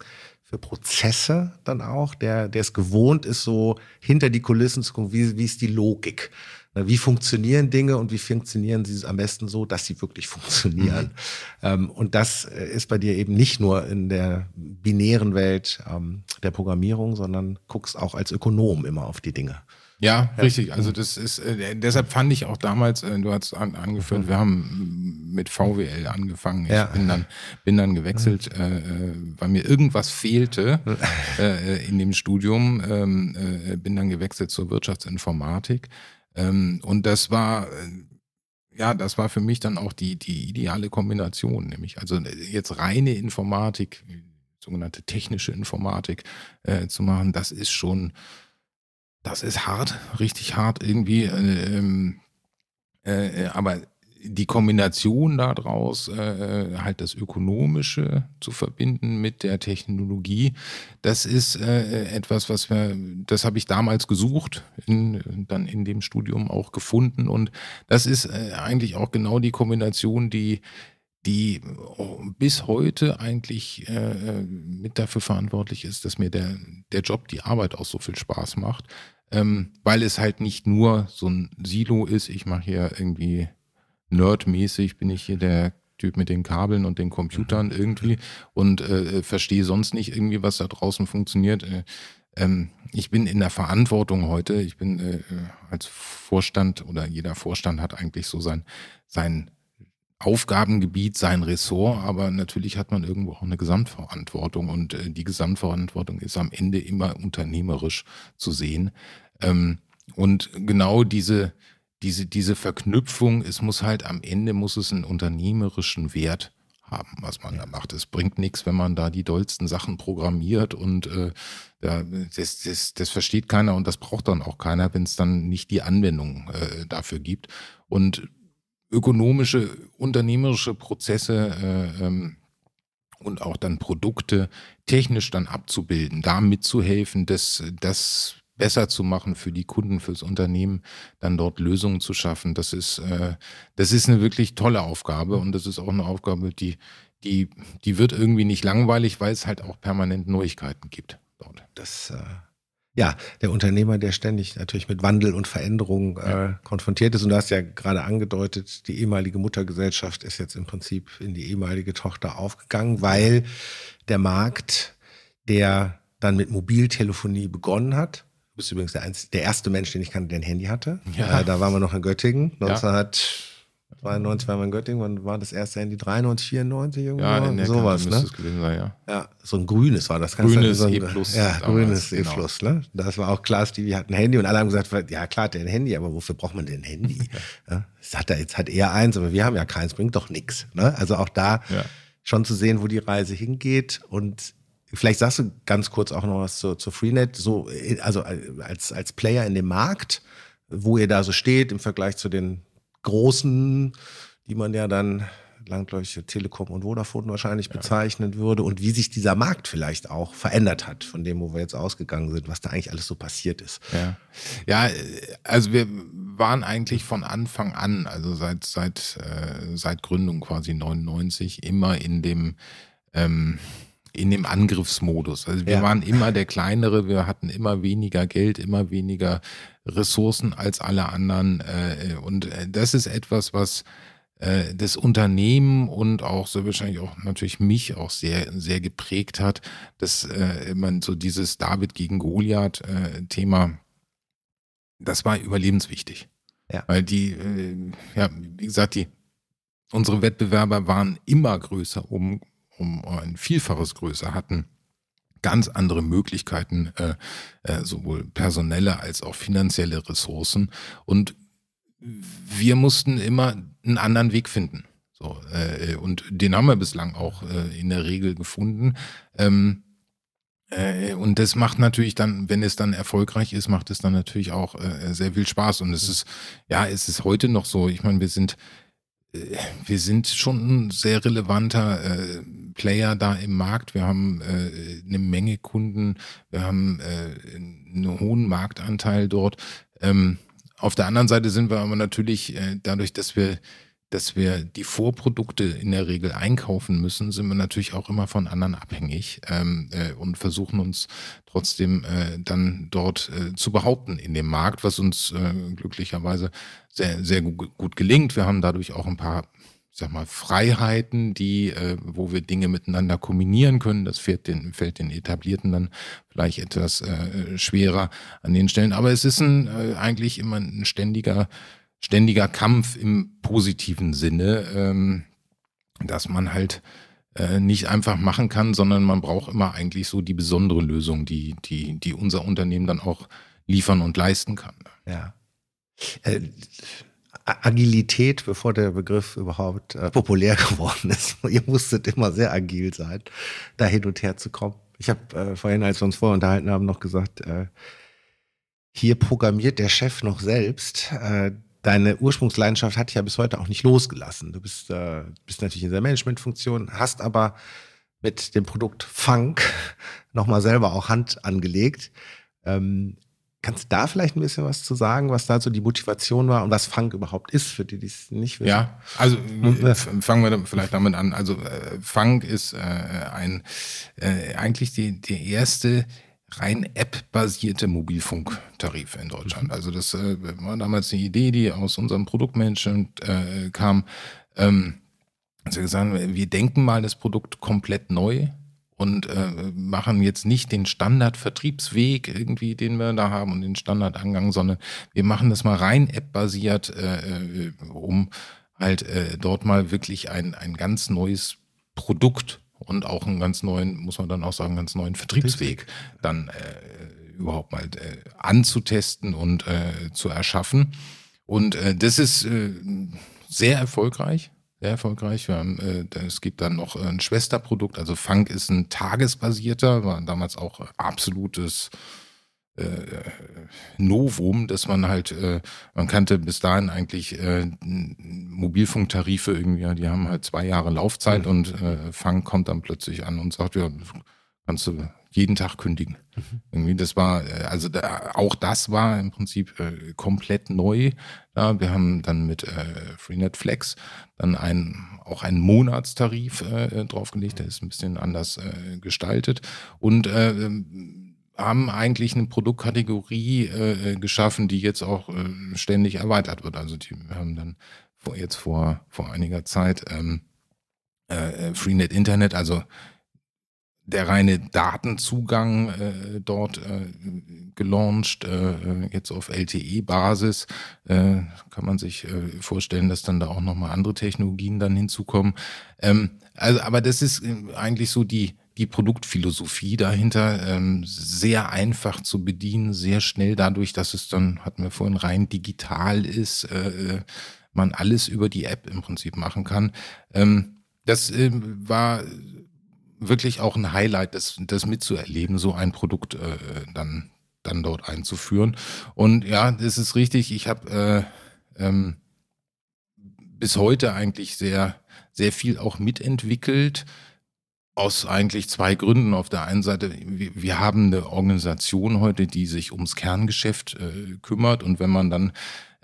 für Prozesse dann auch, der, der es gewohnt ist, so hinter die Kulissen zu gucken, wie, wie ist die Logik? Wie funktionieren Dinge und wie funktionieren sie am besten so, dass sie wirklich funktionieren? Mhm. Ähm, und das äh, ist bei dir eben nicht nur in der binären Welt ähm, der Programmierung, sondern guckst auch als Ökonom immer auf die Dinge. Ja, ja, richtig. Also das ist, äh, deshalb fand ich auch damals, äh, du hast an, angeführt, mhm. wir haben mit VWL angefangen. Ich ja. bin dann, bin dann gewechselt, mhm. äh, weil mir irgendwas fehlte in dem Studium, ähm, äh, bin dann gewechselt zur Wirtschaftsinformatik. Ähm, und das war, ja, das war für mich dann auch die, die ideale Kombination, nämlich also jetzt reine Informatik, sogenannte technische Informatik äh, zu machen, das ist schon, das ist hart, richtig hart irgendwie. Äh, ähm, äh, aber die Kombination daraus, äh, halt das Ökonomische zu verbinden mit der Technologie, das ist äh, etwas, was wir, das habe ich damals gesucht, in, dann in dem Studium auch gefunden. Und das ist äh, eigentlich auch genau die Kombination, die die bis heute eigentlich äh, mit dafür verantwortlich ist, dass mir der, der Job, die Arbeit auch so viel Spaß macht, ähm, weil es halt nicht nur so ein Silo ist, ich mache hier irgendwie nerdmäßig, bin ich hier der Typ mit den Kabeln und den Computern irgendwie und äh, verstehe sonst nicht irgendwie, was da draußen funktioniert. Äh, ähm, ich bin in der Verantwortung heute. Ich bin äh, als Vorstand oder jeder Vorstand hat eigentlich so sein, sein Aufgabengebiet, sein Ressort, aber natürlich hat man irgendwo auch eine Gesamtverantwortung und äh, die Gesamtverantwortung ist am Ende immer unternehmerisch zu sehen. Ähm, und genau diese, diese, diese Verknüpfung, es muss halt am Ende muss es einen unternehmerischen Wert haben, was man da macht. Es bringt nichts, wenn man da die dollsten Sachen programmiert und äh, ja, das, das, das versteht keiner und das braucht dann auch keiner, wenn es dann nicht die Anwendung äh, dafür gibt. Und ökonomische, unternehmerische Prozesse äh, ähm, und auch dann Produkte technisch dann abzubilden, da mitzuhelfen, das, das besser zu machen für die Kunden, fürs Unternehmen, dann dort Lösungen zu schaffen. Das ist, äh, das ist eine wirklich tolle Aufgabe und das ist auch eine Aufgabe, die, die, die wird irgendwie nicht langweilig, weil es halt auch permanent Neuigkeiten gibt dort. Das äh, ja, der Unternehmer, der ständig natürlich mit Wandel und Veränderung äh, ja. konfrontiert ist. Und du hast ja gerade angedeutet, die ehemalige Muttergesellschaft ist jetzt im Prinzip in die ehemalige Tochter aufgegangen, weil der Markt, der dann mit Mobiltelefonie begonnen hat, bist übrigens der, einzige, der erste Mensch, den ich kannte, der ein Handy hatte. Ja. Äh, da waren wir noch in Göttingen, 1900. 92 war man in Göttingen, wann war das erste Handy? 93, 94 irgendwo? Ja, in der sowas, ne? es gewesen sein, ja. Ja, so ein grünes war das. Grünes so E+. Plus ja, grünes genau. ne? Das war auch klar, Stevie hat ein Handy und alle haben gesagt, ja klar, der ein Handy, aber wofür braucht man denn ein Handy? ja, das hat er, jetzt hat er eins, aber wir haben ja keins, bringt doch nichts. Ne? Also auch da ja. schon zu sehen, wo die Reise hingeht und Vielleicht sagst du ganz kurz auch noch was zu, zu Freenet, so, also als, als Player in dem Markt, wo ihr da so steht im Vergleich zu den großen, die man ja dann landläufig Telekom und Vodafone wahrscheinlich ja. bezeichnen würde und wie sich dieser Markt vielleicht auch verändert hat, von dem, wo wir jetzt ausgegangen sind, was da eigentlich alles so passiert ist. Ja, ja also wir waren eigentlich von Anfang an, also seit, seit, äh, seit Gründung quasi 99, immer in dem ähm, in dem Angriffsmodus. Also wir ja. waren immer der kleinere, wir hatten immer weniger Geld, immer weniger Ressourcen als alle anderen. Äh, und äh, das ist etwas, was äh, das Unternehmen und auch so wahrscheinlich auch natürlich mich auch sehr, sehr geprägt hat, dass man so dieses David gegen Goliath-Thema, das war überlebenswichtig. Ja. Weil die, ja, wie gesagt, die, unsere Wettbewerber waren immer größer, um um ein Vielfaches größer hatten, ganz andere Möglichkeiten, äh, äh, sowohl personelle als auch finanzielle Ressourcen. Und wir mussten immer einen anderen Weg finden. So, äh, und den haben wir bislang auch äh, in der Regel gefunden. Ähm, äh, und das macht natürlich dann, wenn es dann erfolgreich ist, macht es dann natürlich auch äh, sehr viel Spaß. Und es ist, ja, es ist heute noch so. Ich meine, wir sind wir sind schon ein sehr relevanter Player da im Markt. Wir haben äh, eine Menge Kunden, wir haben äh, einen hohen Marktanteil dort. Ähm, auf der anderen Seite sind wir aber natürlich äh, dadurch, dass wir dass wir die Vorprodukte in der Regel einkaufen müssen, sind wir natürlich auch immer von anderen abhängig ähm, äh, und versuchen uns trotzdem äh, dann dort äh, zu behaupten in dem Markt, was uns äh, glücklicherweise sehr, sehr gut, gut gelingt. Wir haben dadurch auch ein paar sag mal, Freiheiten, die, äh, wo wir Dinge miteinander kombinieren können. Das fällt den, fällt den Etablierten dann vielleicht etwas äh, schwerer an den Stellen. Aber es ist ein, äh, eigentlich immer ein ständiger ständiger Kampf im positiven Sinne, ähm, dass man halt äh, nicht einfach machen kann, sondern man braucht immer eigentlich so die besondere Lösung, die, die, die unser Unternehmen dann auch liefern und leisten kann. Ja. Agilität, bevor der Begriff überhaupt äh, populär geworden ist. Ihr musstet immer sehr agil sein, da hin und her zu kommen. Ich habe äh, vorhin, als wir uns vorher unterhalten haben, noch gesagt, äh, hier programmiert der Chef noch selbst. Äh, deine Ursprungsleidenschaft hat dich ja bis heute auch nicht losgelassen. Du bist, äh, bist natürlich in der Managementfunktion, hast aber mit dem Produkt Funk nochmal selber auch Hand angelegt. Ähm, kannst du da vielleicht ein bisschen was zu sagen, was da so die Motivation war und was Funk überhaupt ist, für die, die es nicht wissen? Ja, also äh, fangen wir vielleicht damit an. Also äh, Funk ist äh, ein äh, eigentlich die, die erste rein App-basierte Mobilfunktarif in Deutschland. Mhm. Also das äh, war damals eine Idee, die aus unserem Produktmanagement äh, kam. Ähm, also gesagt, wir denken mal das Produkt komplett neu und äh, machen jetzt nicht den Standard-Vertriebsweg irgendwie, den wir da haben und den Standardangang, sondern wir machen das mal rein App-basiert, äh, äh um halt äh, dort mal wirklich ein, ein ganz neues Produkt und auch einen ganz neuen, muss man dann auch sagen, ganz neuen Vertriebsweg dann äh, überhaupt mal äh, anzutesten und äh, zu erschaffen. Und äh, das ist äh, sehr erfolgreich. Sehr erfolgreich. Wir haben, äh, es gibt dann noch ein Schwesterprodukt. Also Funk ist ein tagesbasierter, war damals auch absolutes äh, Novum, dass man halt, äh, man kannte bis dahin eigentlich äh, Mobilfunktarife irgendwie, die haben halt zwei Jahre Laufzeit mhm. und äh, Fang kommt dann plötzlich an und sagt, ja, kannst du jeden Tag kündigen. Mhm. Irgendwie, das war, äh, also da, auch das war im Prinzip äh, komplett neu. Ja, wir haben dann mit äh, Freenet Flex dann einen, auch einen Monatstarif äh, draufgelegt, der ist ein bisschen anders äh, gestaltet. Und äh, haben eigentlich eine Produktkategorie geschaffen, die jetzt auch ständig erweitert wird. Also die haben dann vor, jetzt vor, vor einiger Zeit ähm, äh, Freenet Internet, also der reine Datenzugang äh, dort äh, gelauncht, äh, jetzt auf LTE-Basis. Äh, kann man sich äh, vorstellen, dass dann da auch nochmal andere Technologien dann hinzukommen. Ähm, also, aber das ist äh, eigentlich so die, die Produktphilosophie dahinter ähm, sehr einfach zu bedienen, sehr schnell dadurch, dass es dann, hatten wir vorhin, rein digital ist, äh, man alles über die App im Prinzip machen kann. Ähm, das äh, war wirklich auch ein Highlight, das, das mitzuerleben, so ein Produkt äh, dann, dann dort einzuführen. Und ja, das ist richtig, ich habe äh, ähm, bis heute eigentlich sehr, sehr viel auch mitentwickelt aus eigentlich zwei Gründen. Auf der einen Seite, wir, wir haben eine Organisation heute, die sich ums Kerngeschäft äh, kümmert und wenn man dann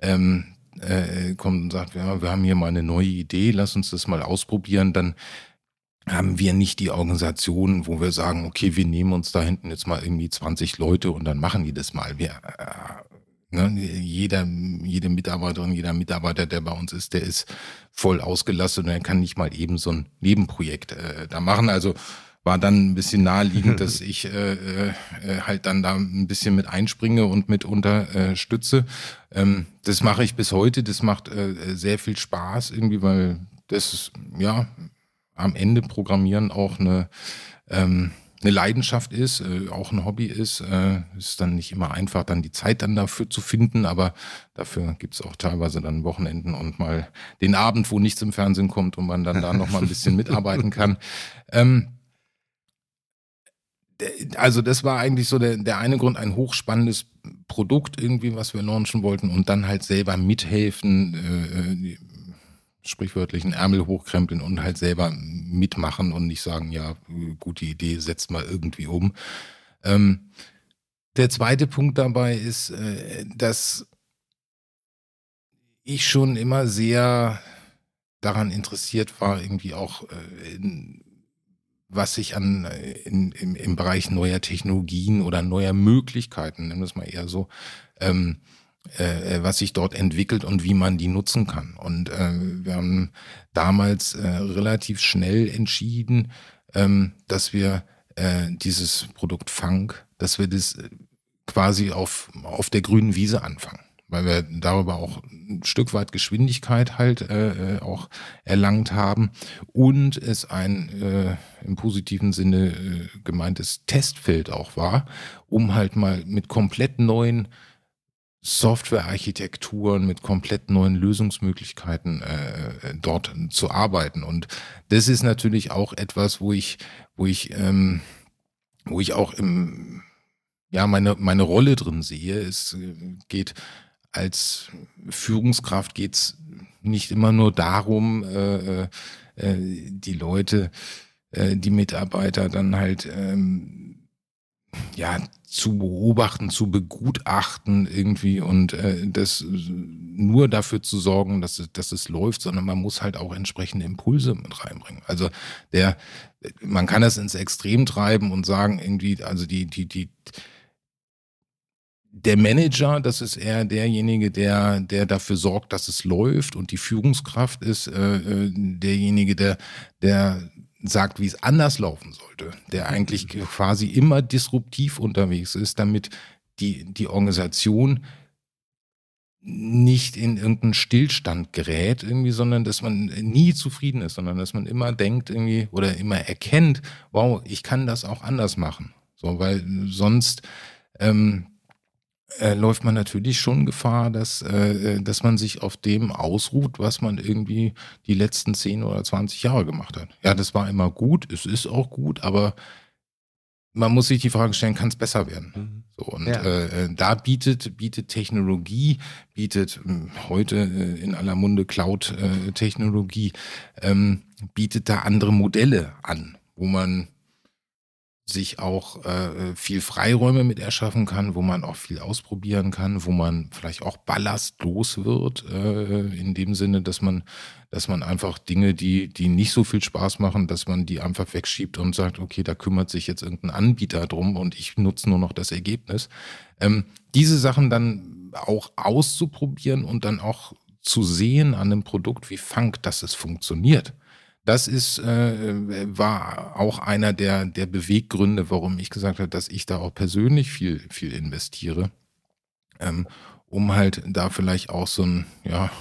ähm, äh, kommt und sagt, ja, wir haben hier mal eine neue Idee, lass uns das mal ausprobieren, dann haben wir nicht die Organisation, wo wir sagen, okay, wir nehmen uns da hinten jetzt mal irgendwie 20 Leute und dann machen die das mal. Wir, äh, Ne? Jeder, jede Mitarbeiterin, jeder Mitarbeiter, der bei uns ist, der ist voll ausgelastet und er kann nicht mal eben so ein Nebenprojekt äh, da machen. Also war dann ein bisschen naheliegend, dass ich äh, äh, halt dann da ein bisschen mit einspringe und mit unterstütze. Ähm, das mache ich bis heute. Das macht äh, sehr viel Spaß irgendwie, weil das ist, ja am Ende Programmieren auch eine ähm, eine Leidenschaft ist, äh, auch ein Hobby ist, äh, ist dann nicht immer einfach, dann die Zeit dann dafür zu finden, aber dafür gibt's auch teilweise dann Wochenenden und mal den Abend, wo nichts im Fernsehen kommt und man dann da noch mal ein bisschen mitarbeiten kann. Ähm, also das war eigentlich so der, der eine Grund, ein hochspannendes Produkt irgendwie, was wir launchen wollten und dann halt selber mithelfen, äh, äh sprichwörtlichen Ärmel hochkrempeln und halt selber mitmachen und nicht sagen, ja, gute Idee, setzt mal irgendwie um. Ähm, der zweite Punkt dabei ist, äh, dass ich schon immer sehr daran interessiert war, irgendwie auch äh, in, was sich an in, im, im Bereich neuer Technologien oder neuer Möglichkeiten, nennen wir es mal eher so, ähm, äh, was sich dort entwickelt und wie man die nutzen kann. Und äh, wir haben damals äh, relativ schnell entschieden, ähm, dass wir äh, dieses Produkt Funk, dass wir das quasi auf, auf der grünen Wiese anfangen weil wir darüber auch ein Stück weit Geschwindigkeit halt äh, äh, auch erlangt haben und es ein äh, im positiven Sinne äh, gemeintes Testfeld auch war, um halt mal mit komplett neuen Softwarearchitekturen, mit komplett neuen Lösungsmöglichkeiten äh, äh, dort zu arbeiten. Und das ist natürlich auch etwas, wo ich, wo ich, ähm, wo ich auch im ja, meine, meine Rolle drin sehe. Es geht als Führungskraft geht's nicht immer nur darum, äh, äh, die Leute, äh, die Mitarbeiter dann halt ähm, ja zu beobachten, zu begutachten irgendwie und äh, das nur dafür zu sorgen, dass es, dass es läuft, sondern man muss halt auch entsprechende Impulse mit reinbringen. Also der, man kann das ins Extrem treiben und sagen irgendwie, also die die die der Manager, das ist eher derjenige, der, der dafür sorgt, dass es läuft und die Führungskraft ist äh, äh, derjenige, der, der sagt, wie es anders laufen sollte, der eigentlich quasi immer disruptiv unterwegs ist, damit die, die Organisation nicht in irgendeinen Stillstand gerät irgendwie, sondern dass man nie zufrieden ist, sondern dass man immer denkt irgendwie oder immer erkennt, wow, ich kann das auch anders machen. So, weil sonst ähm, äh, läuft man natürlich schon Gefahr, dass, äh, dass man sich auf dem ausruht, was man irgendwie die letzten 10 oder 20 Jahre gemacht hat. Ja, das war immer gut, es ist auch gut, aber man muss sich die Frage stellen, kann es besser werden? Mhm. So, und ja. äh, äh da bietet, bietet Technologie, bietet hm, heute äh, in aller Munde Cloud-Technologie, ähm, bietet da andere Modelle an, wo man sich auch äh, viel Freiräume mit erschaffen kann, wo man auch viel ausprobieren kann, wo man vielleicht auch ballastlos wird, äh, in dem Sinne, dass man, dass man einfach Dinge, die, die nicht so viel Spaß machen, dass man die einfach wegschiebt und sagt, okay, da kümmert sich jetzt irgendein Anbieter drum und ich nutze nur noch das Ergebnis. Ähm, diese Sachen dann auch auszuprobieren und dann auch zu sehen an einem Produkt wie Funk, dass es funktioniert das ist, äh, war auch einer der, der Beweggründe, warum ich gesagt habe, dass ich da auch persönlich viel, viel investiere, ähm, um halt da vielleicht auch so ein, ja,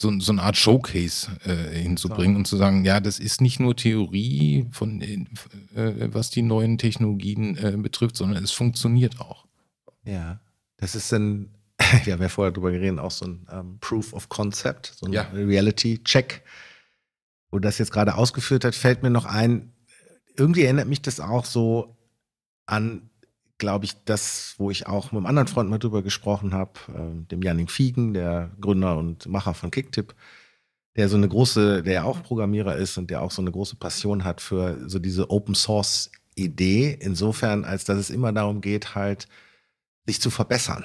so, so eine Art Showcase äh, hinzubringen und zu sagen, ja, das ist nicht nur Theorie von, äh, was die neuen Technologien äh, betrifft, sondern es funktioniert auch. Ja, das ist ein, wir haben ja vorher drüber geredet, auch so ein ähm, Proof of Concept, so ein ja. Reality-Check wo das jetzt gerade ausgeführt hat, fällt mir noch ein, irgendwie erinnert mich das auch so an, glaube ich, das, wo ich auch mit einem anderen Freund mal drüber gesprochen habe, äh, dem Jannik Fiegen, der Gründer und Macher von Kicktip, der so eine große, der ja auch Programmierer ist und der auch so eine große Passion hat für so diese Open Source Idee, insofern, als dass es immer darum geht, halt sich zu verbessern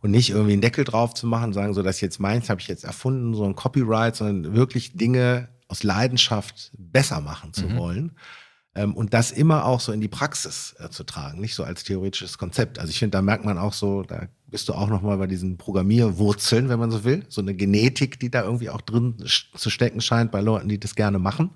und nicht irgendwie einen Deckel drauf zu machen, sagen so, das jetzt meins habe ich jetzt erfunden, so ein Copyright, sondern wirklich Dinge aus Leidenschaft besser machen zu mhm. wollen. Ähm, und das immer auch so in die Praxis äh, zu tragen, nicht so als theoretisches Konzept. Also ich finde, da merkt man auch so, da bist du auch nochmal bei diesen Programmierwurzeln, wenn man so will, so eine Genetik, die da irgendwie auch drin zu stecken scheint bei Leuten, die das gerne machen.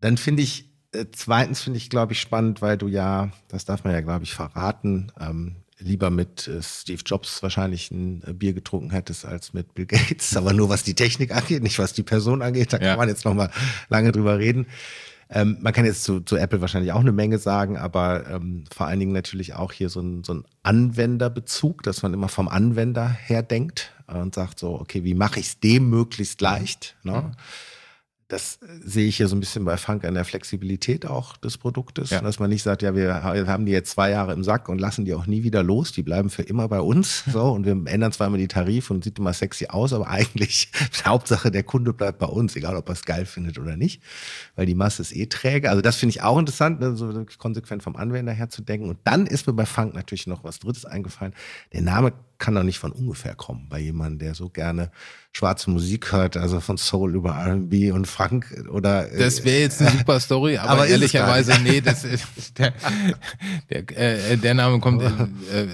Dann finde ich, äh, zweitens finde ich, glaube ich, spannend, weil du ja, das darf man ja, glaube ich, verraten, ähm, lieber mit äh, Steve Jobs wahrscheinlich ein äh, Bier getrunken hättest als mit Bill Gates, aber nur was die Technik angeht, nicht was die Person angeht. Da ja. kann man jetzt noch mal lange drüber reden. Ähm, man kann jetzt zu, zu, Apple wahrscheinlich auch eine Menge sagen, aber ähm, vor allen Dingen natürlich auch hier so ein, so ein Anwenderbezug, dass man immer vom Anwender her denkt und sagt so, okay, wie mache ich es dem möglichst leicht? Ne? Mhm das sehe ich hier so ein bisschen bei Funk an der Flexibilität auch des Produktes, ja. dass man nicht sagt, ja, wir haben die jetzt zwei Jahre im Sack und lassen die auch nie wieder los, die bleiben für immer bei uns, so und wir ändern zweimal die Tarife und sieht immer sexy aus, aber eigentlich Hauptsache der Kunde bleibt bei uns, egal ob er es geil findet oder nicht, weil die Masse ist eh träge. Also das finde ich auch interessant, ne, so konsequent vom Anwender her zu denken. Und dann ist mir bei Funk natürlich noch was Drittes eingefallen. Der Name kann doch nicht von ungefähr kommen bei jemandem, der so gerne schwarze Musik hört, also von Soul über R&B und Funk oder. Äh, das wäre jetzt eine super Story, aber, aber ehrlicherweise, nee, das, der, der, äh, der Name kommt äh,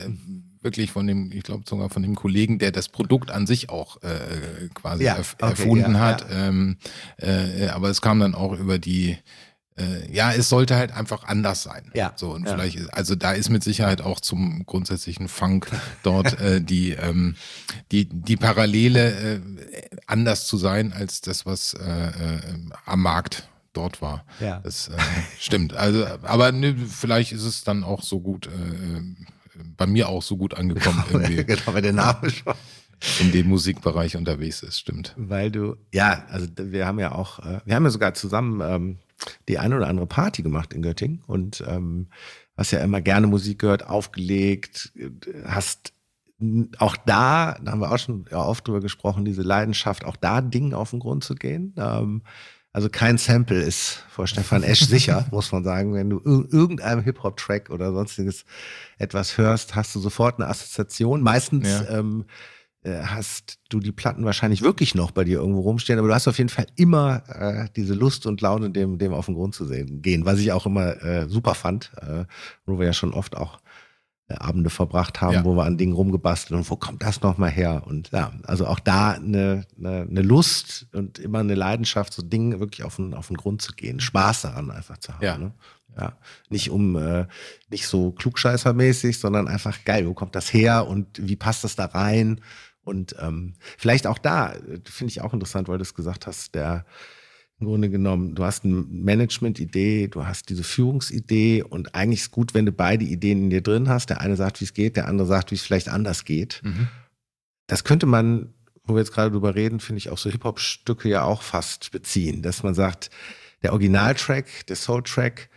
wirklich von dem, ich glaube sogar von dem Kollegen, der das Produkt an sich auch äh, quasi ja, erf okay, erfunden ja, hat. Ja. Ähm, äh, aber es kam dann auch über die äh, ja, es sollte halt einfach anders sein. Ja. So und ja. vielleicht, also da ist mit Sicherheit auch zum grundsätzlichen Funk dort äh, die ähm, die die Parallele äh, anders zu sein als das, was äh, äh, am Markt dort war. Ja. Das äh, stimmt. Also, aber ne, vielleicht ist es dann auch so gut äh, bei mir auch so gut angekommen irgendwie. genau, weil der Name schon in dem Musikbereich unterwegs ist, stimmt. Weil du, ja, also wir haben ja auch, äh, wir haben ja sogar zusammen ähm, die eine oder andere Party gemacht in Göttingen und ähm, hast ja immer gerne Musik gehört, aufgelegt, hast auch da, da haben wir auch schon oft drüber gesprochen, diese Leidenschaft, auch da Dingen auf den Grund zu gehen. Ähm, also kein Sample ist vor Stefan Esch sicher, muss man sagen. Wenn du irgendeinem Hip-Hop-Track oder sonstiges etwas hörst, hast du sofort eine Assoziation. Meistens ja. ähm, äh, hast du die Platten wahrscheinlich wirklich noch bei dir irgendwo rumstehen, aber du hast auf jeden Fall immer äh, diese Lust und Laune, dem, dem auf den Grund zu sehen, gehen, was ich auch immer äh, super fand, äh, wo wir ja schon oft auch äh, Abende verbracht haben, ja. wo wir an Dingen rumgebastelt und wo kommt das nochmal her? Und ja, also auch da eine, eine, eine, Lust und immer eine Leidenschaft, so Dinge wirklich auf den, auf den Grund zu gehen, Spaß daran einfach zu haben. Ja. Ne? Ja, nicht um äh, nicht so klugscheißermäßig, sondern einfach geil, wo kommt das her und wie passt das da rein? Und ähm, vielleicht auch da, äh, finde ich auch interessant, weil du es gesagt hast, der im Grunde genommen, du hast eine Management-Idee, du hast diese Führungsidee und eigentlich ist es gut, wenn du beide Ideen in dir drin hast. Der eine sagt, wie es geht, der andere sagt, wie es vielleicht anders geht. Mhm. Das könnte man, wo wir jetzt gerade drüber reden, finde ich auch so Hip-Hop-Stücke ja auch fast beziehen, dass man sagt, der Originaltrack, der Soul-Track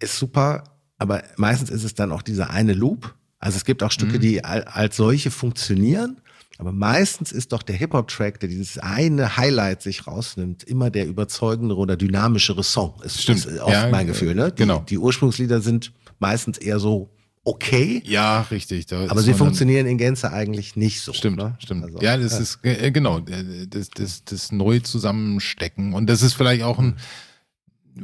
ist super, aber meistens ist es dann auch dieser eine Loop. Also es gibt auch Stücke, mhm. die als solche funktionieren, aber meistens ist doch der Hip-Hop-Track, der dieses eine Highlight sich rausnimmt, immer der überzeugendere oder dynamischere Song. Ist, Stimmt. Ist oft ja, mein Gefühl. Ne? Die, genau. Die Ursprungslieder sind meistens eher so okay. Ja, richtig. Aber sie funktionieren in Gänze eigentlich nicht so. Stimmt, ne? stimmt. Also, ja, das ja. ist äh, genau das, das, das neu zusammenstecken und das ist vielleicht auch ein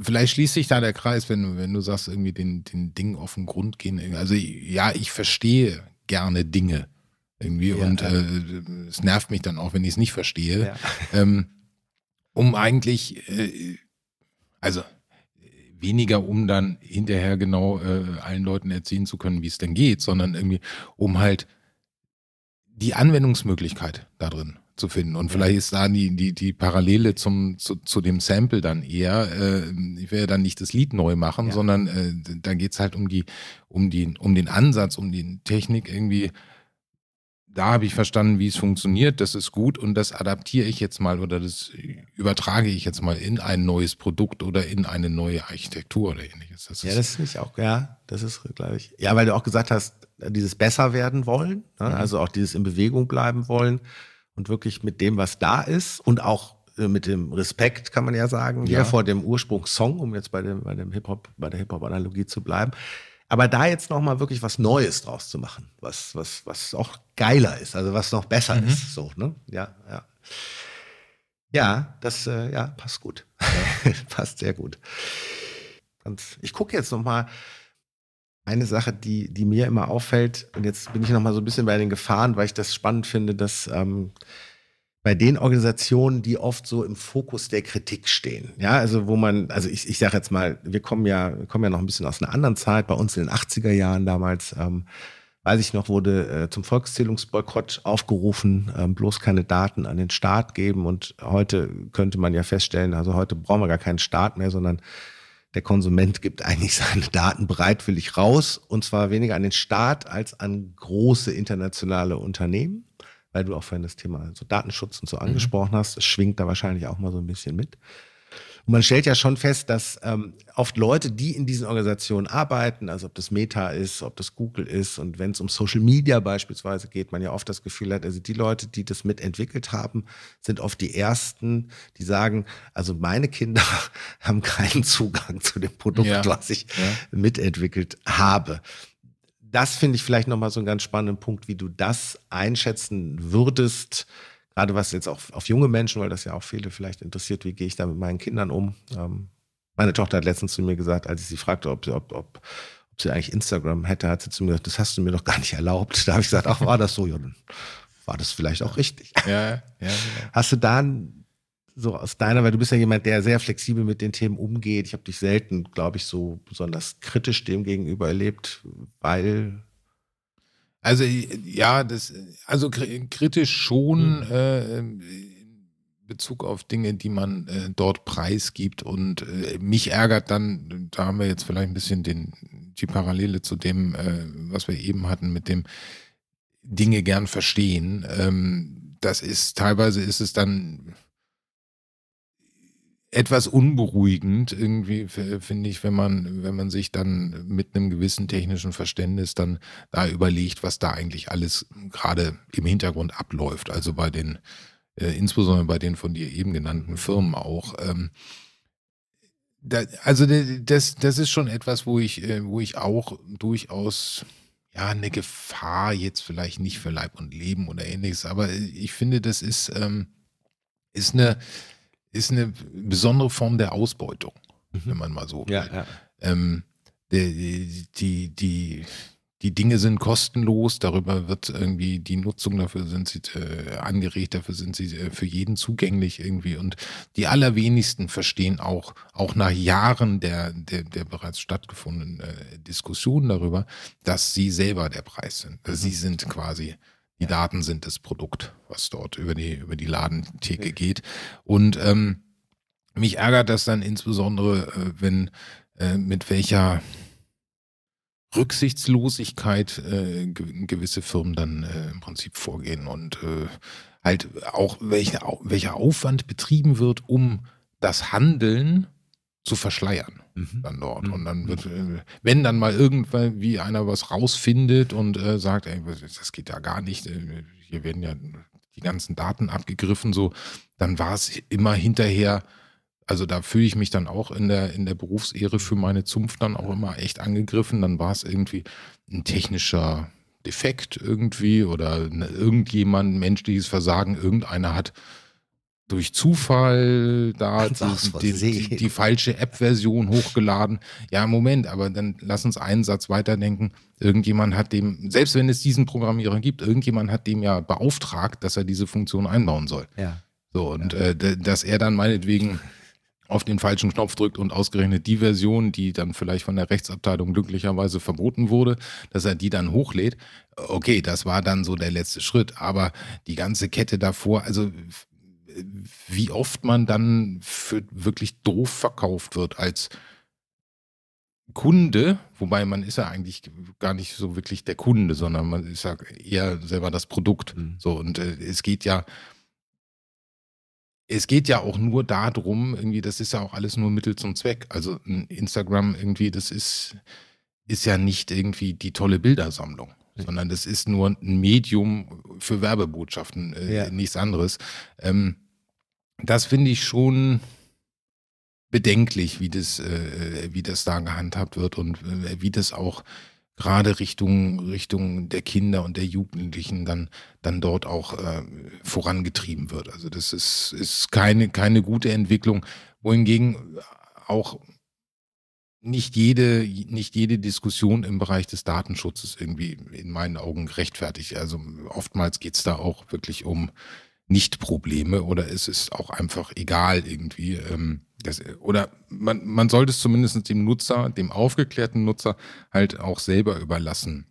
Vielleicht schließt sich da der Kreis, wenn, wenn du sagst, irgendwie den, den Ding auf den Grund gehen. Also ja, ich verstehe gerne Dinge irgendwie. Ja, und äh, es nervt mich dann auch, wenn ich es nicht verstehe. Ja. Ähm, um eigentlich, äh, also weniger um dann hinterher genau äh, allen Leuten erzählen zu können, wie es denn geht, sondern irgendwie um halt die Anwendungsmöglichkeit da drin zu finden. Und vielleicht ist da die, die, die Parallele zum, zu, zu dem Sample dann eher, äh, ich werde dann nicht das Lied neu machen, ja. sondern äh, da geht's halt um die, um die, um den Ansatz, um die Technik irgendwie da habe ich verstanden, wie es funktioniert, das ist gut und das adaptiere ich jetzt mal oder das übertrage ich jetzt mal in ein neues Produkt oder in eine neue Architektur oder ähnliches. Das ja, das ist nicht auch, ja, das ist, glaube ich. Ja, weil du auch gesagt hast, dieses besser werden wollen, ne? mhm. also auch dieses in Bewegung bleiben wollen und wirklich mit dem, was da ist und auch äh, mit dem Respekt, kann man ja sagen, ja. vor dem Ursprungssong, um jetzt bei dem, bei dem Hip-Hop, bei der Hip-Hop-Analogie zu bleiben. Aber da jetzt nochmal wirklich was Neues draus zu machen, was, was, was auch geiler ist, also was noch besser mhm. ist. So, ne? Ja, ja. Ja, das äh, ja, passt gut. passt sehr gut. Und ich gucke jetzt nochmal eine Sache, die, die mir immer auffällt, und jetzt bin ich nochmal so ein bisschen bei den Gefahren, weil ich das spannend finde, dass ähm, bei den Organisationen, die oft so im Fokus der Kritik stehen. Ja, also wo man, also ich, ich sage jetzt mal, wir kommen ja, kommen ja noch ein bisschen aus einer anderen Zeit, bei uns in den 80er Jahren damals, ähm, weiß ich noch, wurde äh, zum Volkszählungsboykott aufgerufen, ähm, bloß keine Daten an den Staat geben. Und heute könnte man ja feststellen, also heute brauchen wir gar keinen Staat mehr, sondern der Konsument gibt eigentlich seine Daten bereitwillig raus. Und zwar weniger an den Staat als an große internationale Unternehmen weil du auch vorhin das Thema so Datenschutz und so mhm. angesprochen hast. Das schwingt da wahrscheinlich auch mal so ein bisschen mit. Und man stellt ja schon fest, dass ähm, oft Leute, die in diesen Organisationen arbeiten, also ob das Meta ist, ob das Google ist und wenn es um Social Media beispielsweise geht, man ja oft das Gefühl hat, also die Leute, die das mitentwickelt haben, sind oft die ersten, die sagen, also meine Kinder haben keinen Zugang zu dem Produkt, ja. was ich ja. mitentwickelt habe das finde ich vielleicht nochmal so einen ganz spannenden Punkt, wie du das einschätzen würdest, gerade was jetzt auch auf junge Menschen, weil das ja auch viele vielleicht interessiert, wie gehe ich da mit meinen Kindern um. Ähm, meine Tochter hat letztens zu mir gesagt, als ich sie fragte, ob, ob, ob, ob sie eigentlich Instagram hätte, hat sie zu mir gesagt, das hast du mir doch gar nicht erlaubt. Da habe ich gesagt, ach, war das so? Ja, dann war das vielleicht auch richtig. Ja, ja. Genau. Hast du da so aus deiner, weil du bist ja jemand, der sehr flexibel mit den Themen umgeht. Ich habe dich selten, glaube ich, so besonders kritisch dem gegenüber erlebt, weil also ja, das also kritisch schon mhm. äh, in Bezug auf Dinge, die man äh, dort preisgibt und äh, mich ärgert dann, da haben wir jetzt vielleicht ein bisschen den die Parallele zu dem, äh, was wir eben hatten mit dem Dinge gern verstehen. Ähm, das ist teilweise ist es dann etwas unberuhigend irgendwie finde ich, wenn man wenn man sich dann mit einem gewissen technischen Verständnis dann da überlegt, was da eigentlich alles gerade im Hintergrund abläuft. Also bei den äh, insbesondere bei den von dir eben genannten Firmen auch. Ähm, da, also das das ist schon etwas, wo ich äh, wo ich auch durchaus ja eine Gefahr jetzt vielleicht nicht für Leib und Leben oder ähnliches, aber ich finde, das ist ähm, ist eine ist eine besondere Form der Ausbeutung, mhm. wenn man mal so will. Ja, ja. Ähm, die, die, die, die Dinge sind kostenlos, darüber wird irgendwie die Nutzung dafür sind sie äh, angeregt, dafür sind sie äh, für jeden zugänglich irgendwie und die allerwenigsten verstehen auch, auch nach Jahren der, der, der bereits stattgefundenen äh, Diskussionen darüber, dass sie selber der Preis sind. Mhm. Sie sind quasi die Daten sind das Produkt, was dort über die, über die Ladentheke geht. Und ähm, mich ärgert das dann insbesondere, äh, wenn äh, mit welcher Rücksichtslosigkeit äh, gewisse Firmen dann äh, im Prinzip vorgehen und äh, halt auch welche, welcher Aufwand betrieben wird, um das Handeln zu verschleiern mhm. dann dort. Mhm. Und dann wird, äh, wenn dann mal irgendwann wie einer was rausfindet und äh, sagt, ey, das geht ja gar nicht, äh, hier werden ja die ganzen Daten abgegriffen, so, dann war es immer hinterher, also da fühle ich mich dann auch in der, in der Berufsehre für meine Zunft dann auch immer echt angegriffen. Dann war es irgendwie ein technischer Defekt irgendwie oder irgendjemand, menschliches Versagen, irgendeiner hat durch Zufall da die, die, die, falsche App-Version hochgeladen. Ja, Moment, aber dann lass uns einen Satz weiterdenken. Irgendjemand hat dem, selbst wenn es diesen Programmierer gibt, irgendjemand hat dem ja beauftragt, dass er diese Funktion einbauen soll. Ja. So, und ja. äh, dass er dann meinetwegen auf den falschen Knopf drückt und ausgerechnet die Version, die dann vielleicht von der Rechtsabteilung glücklicherweise verboten wurde, dass er die dann hochlädt. Okay, das war dann so der letzte Schritt, aber die ganze Kette davor, also wie oft man dann für wirklich doof verkauft wird als Kunde, wobei man ist ja eigentlich gar nicht so wirklich der Kunde, sondern man ist ja eher selber das Produkt. Mhm. So und äh, es geht ja, es geht ja auch nur darum, irgendwie, das ist ja auch alles nur Mittel zum Zweck. Also Instagram irgendwie, das ist, ist ja nicht irgendwie die tolle Bildersammlung sondern das ist nur ein Medium für Werbebotschaften, äh, ja. nichts anderes. Ähm, das finde ich schon bedenklich, wie das, äh, wie das da gehandhabt wird und äh, wie das auch gerade Richtung, Richtung der Kinder und der Jugendlichen dann, dann dort auch äh, vorangetrieben wird. Also das ist, ist keine, keine gute Entwicklung, wohingegen auch nicht jede, nicht jede Diskussion im Bereich des Datenschutzes irgendwie in meinen Augen gerechtfertigt. Also oftmals geht es da auch wirklich um nicht-Probleme oder ist es auch einfach egal irgendwie. Ähm, das, oder man, man sollte es zumindest dem Nutzer, dem aufgeklärten Nutzer halt auch selber überlassen,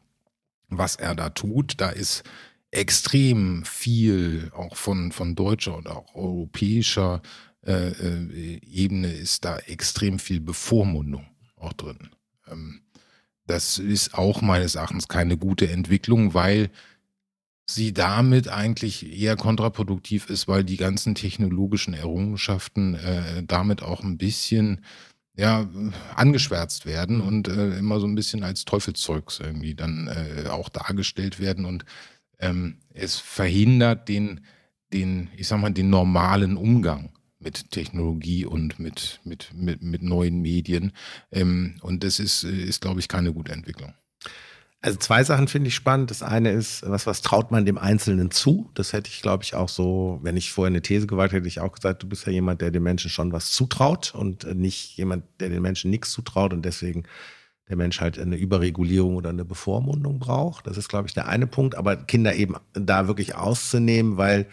was er da tut. Da ist extrem viel auch von, von deutscher und auch europäischer äh, äh, Ebene ist da extrem viel Bevormundung auch drin. Ähm, das ist auch meines Erachtens keine gute Entwicklung, weil sie damit eigentlich eher kontraproduktiv ist, weil die ganzen technologischen Errungenschaften äh, damit auch ein bisschen ja, angeschwärzt werden und äh, immer so ein bisschen als Teufelszeugs irgendwie dann äh, auch dargestellt werden und ähm, es verhindert den, den, ich sag mal, den normalen Umgang mit Technologie und mit, mit, mit, mit neuen Medien. Ähm, und das ist, ist glaube ich, keine gute Entwicklung. Also zwei Sachen finde ich spannend. Das eine ist, was, was traut man dem Einzelnen zu? Das hätte ich, glaube ich, auch so, wenn ich vorher eine These gewagt hätte, hätte ich auch gesagt, du bist ja jemand, der den Menschen schon was zutraut und nicht jemand, der den Menschen nichts zutraut und deswegen der Mensch halt eine Überregulierung oder eine Bevormundung braucht. Das ist, glaube ich, der eine Punkt. Aber Kinder eben da wirklich auszunehmen, weil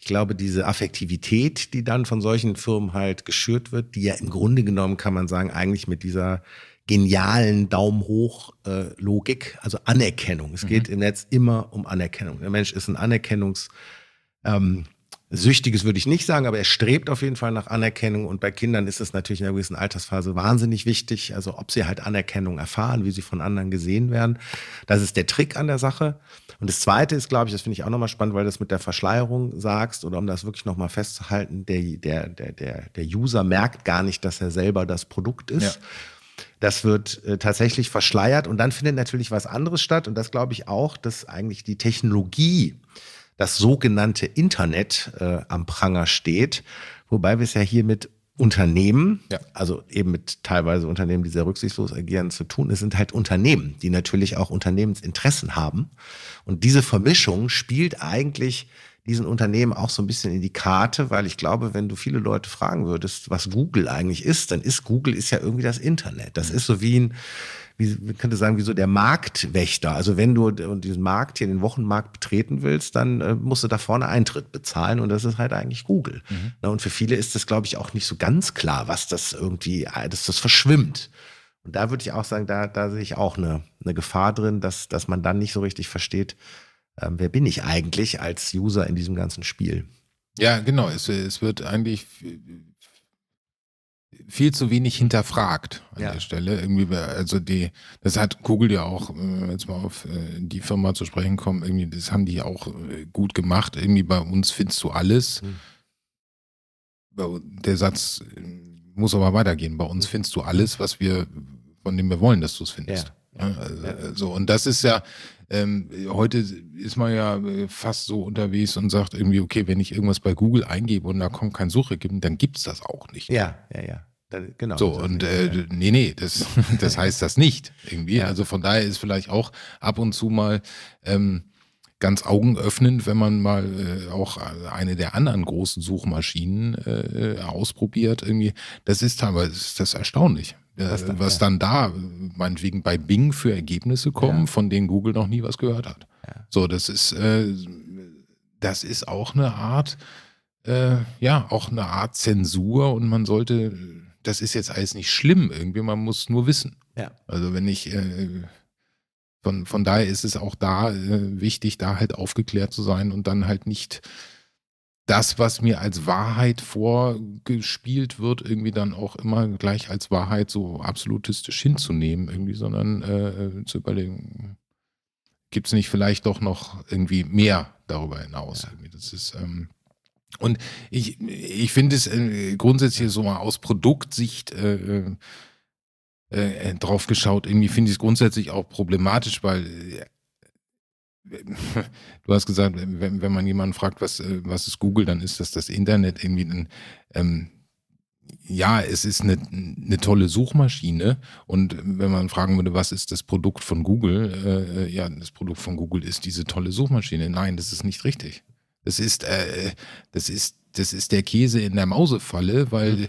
ich glaube, diese Affektivität, die dann von solchen Firmen halt geschürt wird, die ja im Grunde genommen, kann man sagen, eigentlich mit dieser genialen Daumen hoch äh, Logik, also Anerkennung. Es mhm. geht im Netz immer um Anerkennung. Der Mensch ist ein Anerkennungs ähm, Süchtiges würde ich nicht sagen, aber er strebt auf jeden Fall nach Anerkennung. Und bei Kindern ist es natürlich in einer gewissen Altersphase wahnsinnig wichtig. Also ob sie halt Anerkennung erfahren, wie sie von anderen gesehen werden. Das ist der Trick an der Sache. Und das Zweite ist, glaube ich, das finde ich auch nochmal spannend, weil du das mit der Verschleierung sagst oder um das wirklich nochmal festzuhalten, der, der, der, der, der User merkt gar nicht, dass er selber das Produkt ist. Ja. Das wird äh, tatsächlich verschleiert und dann findet natürlich was anderes statt. Und das glaube ich auch, dass eigentlich die Technologie, das sogenannte Internet äh, am Pranger steht. Wobei wir es ja hier mit Unternehmen, ja. also eben mit teilweise Unternehmen, die sehr rücksichtslos agieren, zu tun. Es sind halt Unternehmen, die natürlich auch Unternehmensinteressen haben. Und diese Vermischung spielt eigentlich diesen Unternehmen auch so ein bisschen in die Karte, weil ich glaube, wenn du viele Leute fragen würdest, was Google eigentlich ist, dann ist Google ist ja irgendwie das Internet. Das ist so wie ein wie man könnte sagen, wie so der Marktwächter. Also wenn du diesen Markt hier, den Wochenmarkt betreten willst, dann äh, musst du da vorne Eintritt bezahlen und das ist halt eigentlich Google. Mhm. Und für viele ist das, glaube ich, auch nicht so ganz klar, was das irgendwie, äh, dass das verschwimmt. Und da würde ich auch sagen, da, da sehe ich auch eine, eine Gefahr drin, dass, dass man dann nicht so richtig versteht, ähm, wer bin ich eigentlich als User in diesem ganzen Spiel. Ja, genau. Es, es wird eigentlich viel zu wenig hinterfragt an ja. der Stelle. Irgendwie, also die, das hat Google ja auch, wenn wir jetzt mal auf äh, die Firma zu sprechen kommen, irgendwie, das haben die auch äh, gut gemacht. Irgendwie bei uns findest du alles. Hm. Der Satz äh, muss aber weitergehen. Bei uns hm. findest du alles, was wir, von dem wir wollen, dass du es findest. Ja. Ja, also. So, und das ist ja, ähm, heute ist man ja fast so unterwegs und sagt irgendwie, okay, wenn ich irgendwas bei Google eingebe und da kommt kein Suchergebnis, dann gibt es das auch nicht. Ja, ja, ja. Genau. So, und äh, nee, nee, das, das heißt das nicht irgendwie. Ja. Also von daher ist vielleicht auch ab und zu mal ähm, ganz augenöffnend, wenn man mal äh, auch eine der anderen großen Suchmaschinen äh, ausprobiert. Irgendwie, das ist teilweise ist das erstaunlich. Äh, was, dann, was dann da, meinetwegen bei Bing für Ergebnisse kommen, von denen Google noch nie was gehört hat. So, das ist, äh, das ist auch eine Art, äh, ja, auch eine Art Zensur und man sollte das ist jetzt alles nicht schlimm irgendwie, man muss nur wissen. Ja. Also wenn ich, äh, von, von daher ist es auch da äh, wichtig, da halt aufgeklärt zu sein und dann halt nicht das, was mir als Wahrheit vorgespielt wird, irgendwie dann auch immer gleich als Wahrheit so absolutistisch hinzunehmen, irgendwie, sondern äh, äh zu überlegen, gibt es nicht vielleicht doch noch irgendwie mehr darüber hinaus? Ja. Das ist, ähm, und ich, ich finde es äh, grundsätzlich so mal aus Produktsicht äh, äh, äh drauf geschaut, irgendwie finde ich es grundsätzlich auch problematisch, weil äh, du hast gesagt, wenn, wenn man jemanden fragt, was, äh, was ist Google, dann ist das das Internet irgendwie ein, ähm, ja, es ist eine, eine tolle Suchmaschine und wenn man fragen würde, was ist das Produkt von Google, äh, ja, das Produkt von Google ist diese tolle Suchmaschine. Nein, das ist nicht richtig. Das ist, äh, das ist, das ist der Käse in der Mausefalle, weil mhm.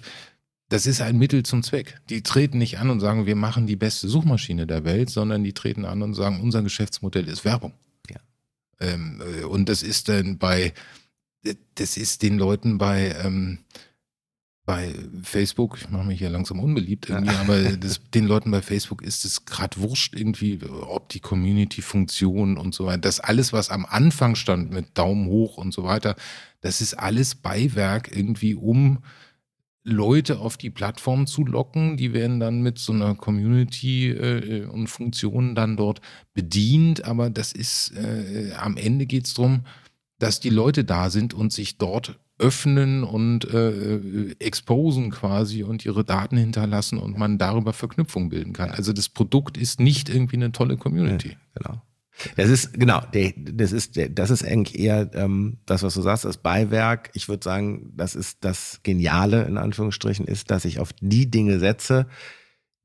das ist ein Mittel zum Zweck. Die treten nicht an und sagen, wir machen die beste Suchmaschine der Welt, sondern die treten an und sagen, unser Geschäftsmodell ist Werbung. Ähm, äh, und das ist dann bei, das ist den Leuten bei, ähm, bei Facebook, ich mache mich ja langsam unbeliebt irgendwie, ja. aber das, den Leuten bei Facebook ist es gerade wurscht irgendwie, ob die Community-Funktion und so weiter, das alles, was am Anfang stand mit Daumen hoch und so weiter, das ist alles Beiwerk irgendwie, um Leute auf die Plattform zu locken. Die werden dann mit so einer Community äh, und Funktionen dann dort bedient, aber das ist, äh, am Ende geht es darum, dass die Leute da sind und sich dort öffnen und äh, exposen quasi und ihre Daten hinterlassen und man darüber Verknüpfungen bilden kann. Also das Produkt ist nicht irgendwie eine tolle Community. Ja, genau. Das ist, genau, das ist, das ist eigentlich eher ähm, das, was du sagst, das Beiwerk. Ich würde sagen, das ist das Geniale, in Anführungsstrichen, ist, dass ich auf die Dinge setze,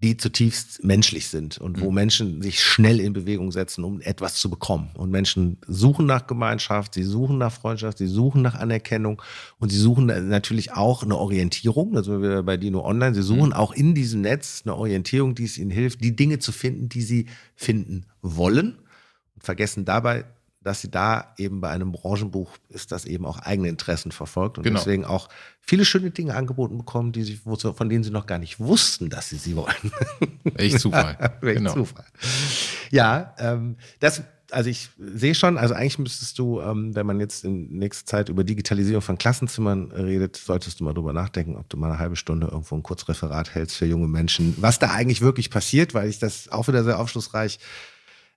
die zutiefst menschlich sind und wo Mhm. Menschen sich schnell in Bewegung setzen, um etwas zu bekommen. Und Menschen suchen nach Gemeinschaft, sie suchen nach Freundschaft, sie suchen nach Anerkennung und sie suchen natürlich auch eine Orientierung. Da sind wir bei Dino Online. Sie suchen auch in diesem Netz eine Orientierung, die es ihnen hilft, die Dinge zu finden, die sie finden wollen vergessen dabei, dass sie da eben bei einem Branchenbuch ist, das eben auch eigene Interessen verfolgt und Genau. deswegen auch viele schöne Dinge angeboten bekommen, die sie, von denen sie noch gar nicht wussten, dass sie sie wollen. Echt Zufall. Welch genau. Zufall. Ja, ähm, das, also ich sehe schon, also eigentlich müsstest du, ähm, wenn man jetzt in nächster Zeit über Digitalisierung von Klassenzimmern redet, solltest du mal drüber nachdenken, ob du mal eine halbe Stunde irgendwo ein Kurzreferat hältst für junge Menschen, was da eigentlich wirklich passiert, weil ich das auch wieder sehr aufschlussreich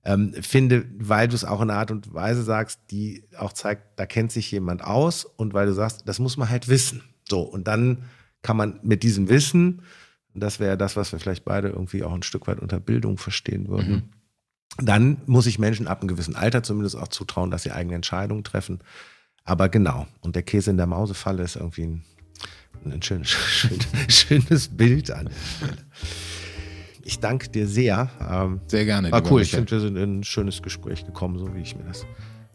ähm, finde, weil du es auch in einer Art und Weise sagst, die auch zeigt, da kennt sich jemand aus und weil du sagst, das muss man halt wissen. So, und dann kann man mit diesem Wissen, und das wäre das, was wir vielleicht beide irgendwie auch ein Stück weit unter Bildung verstehen würden, dann muss ich Menschen ab einem gewissen Alter zumindest auch zutrauen, dass sie eigene Entscheidungen treffen. Aber genau, und der Käse in der Mausefalle ist irgendwie ein, ein schön, schön, schönes Bild an der Stelle. Ich danke dir sehr. Ähm, Sehr gerne. war cool. Ich finde, wir sind in ein schönes Gespräch gekommen, so wie ich mir das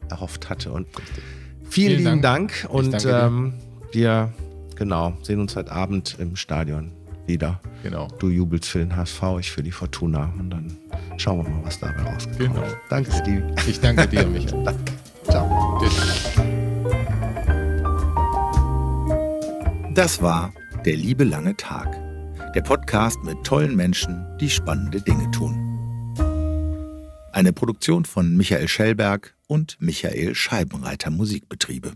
erhofft hatte. Und vielen, Vielen lieben Dank. Dank. Und ähm, wir, genau, sehen uns heute Abend im Stadion wieder. Genau. Du jubelst für den HSV, ich für die Fortuna. Und dann schauen wir mal, was dabei rauskommt. Genau. Danke, Steve. Ich danke dir, Michael. Danke. Ciao. Tschüss. Das war Der liebe lange Tag. Der Podcast mit tollen Menschen, die spannende Dinge tun. Eine Produktion von Michael Schellberg und Michael Scheibenreiter Musikbetriebe.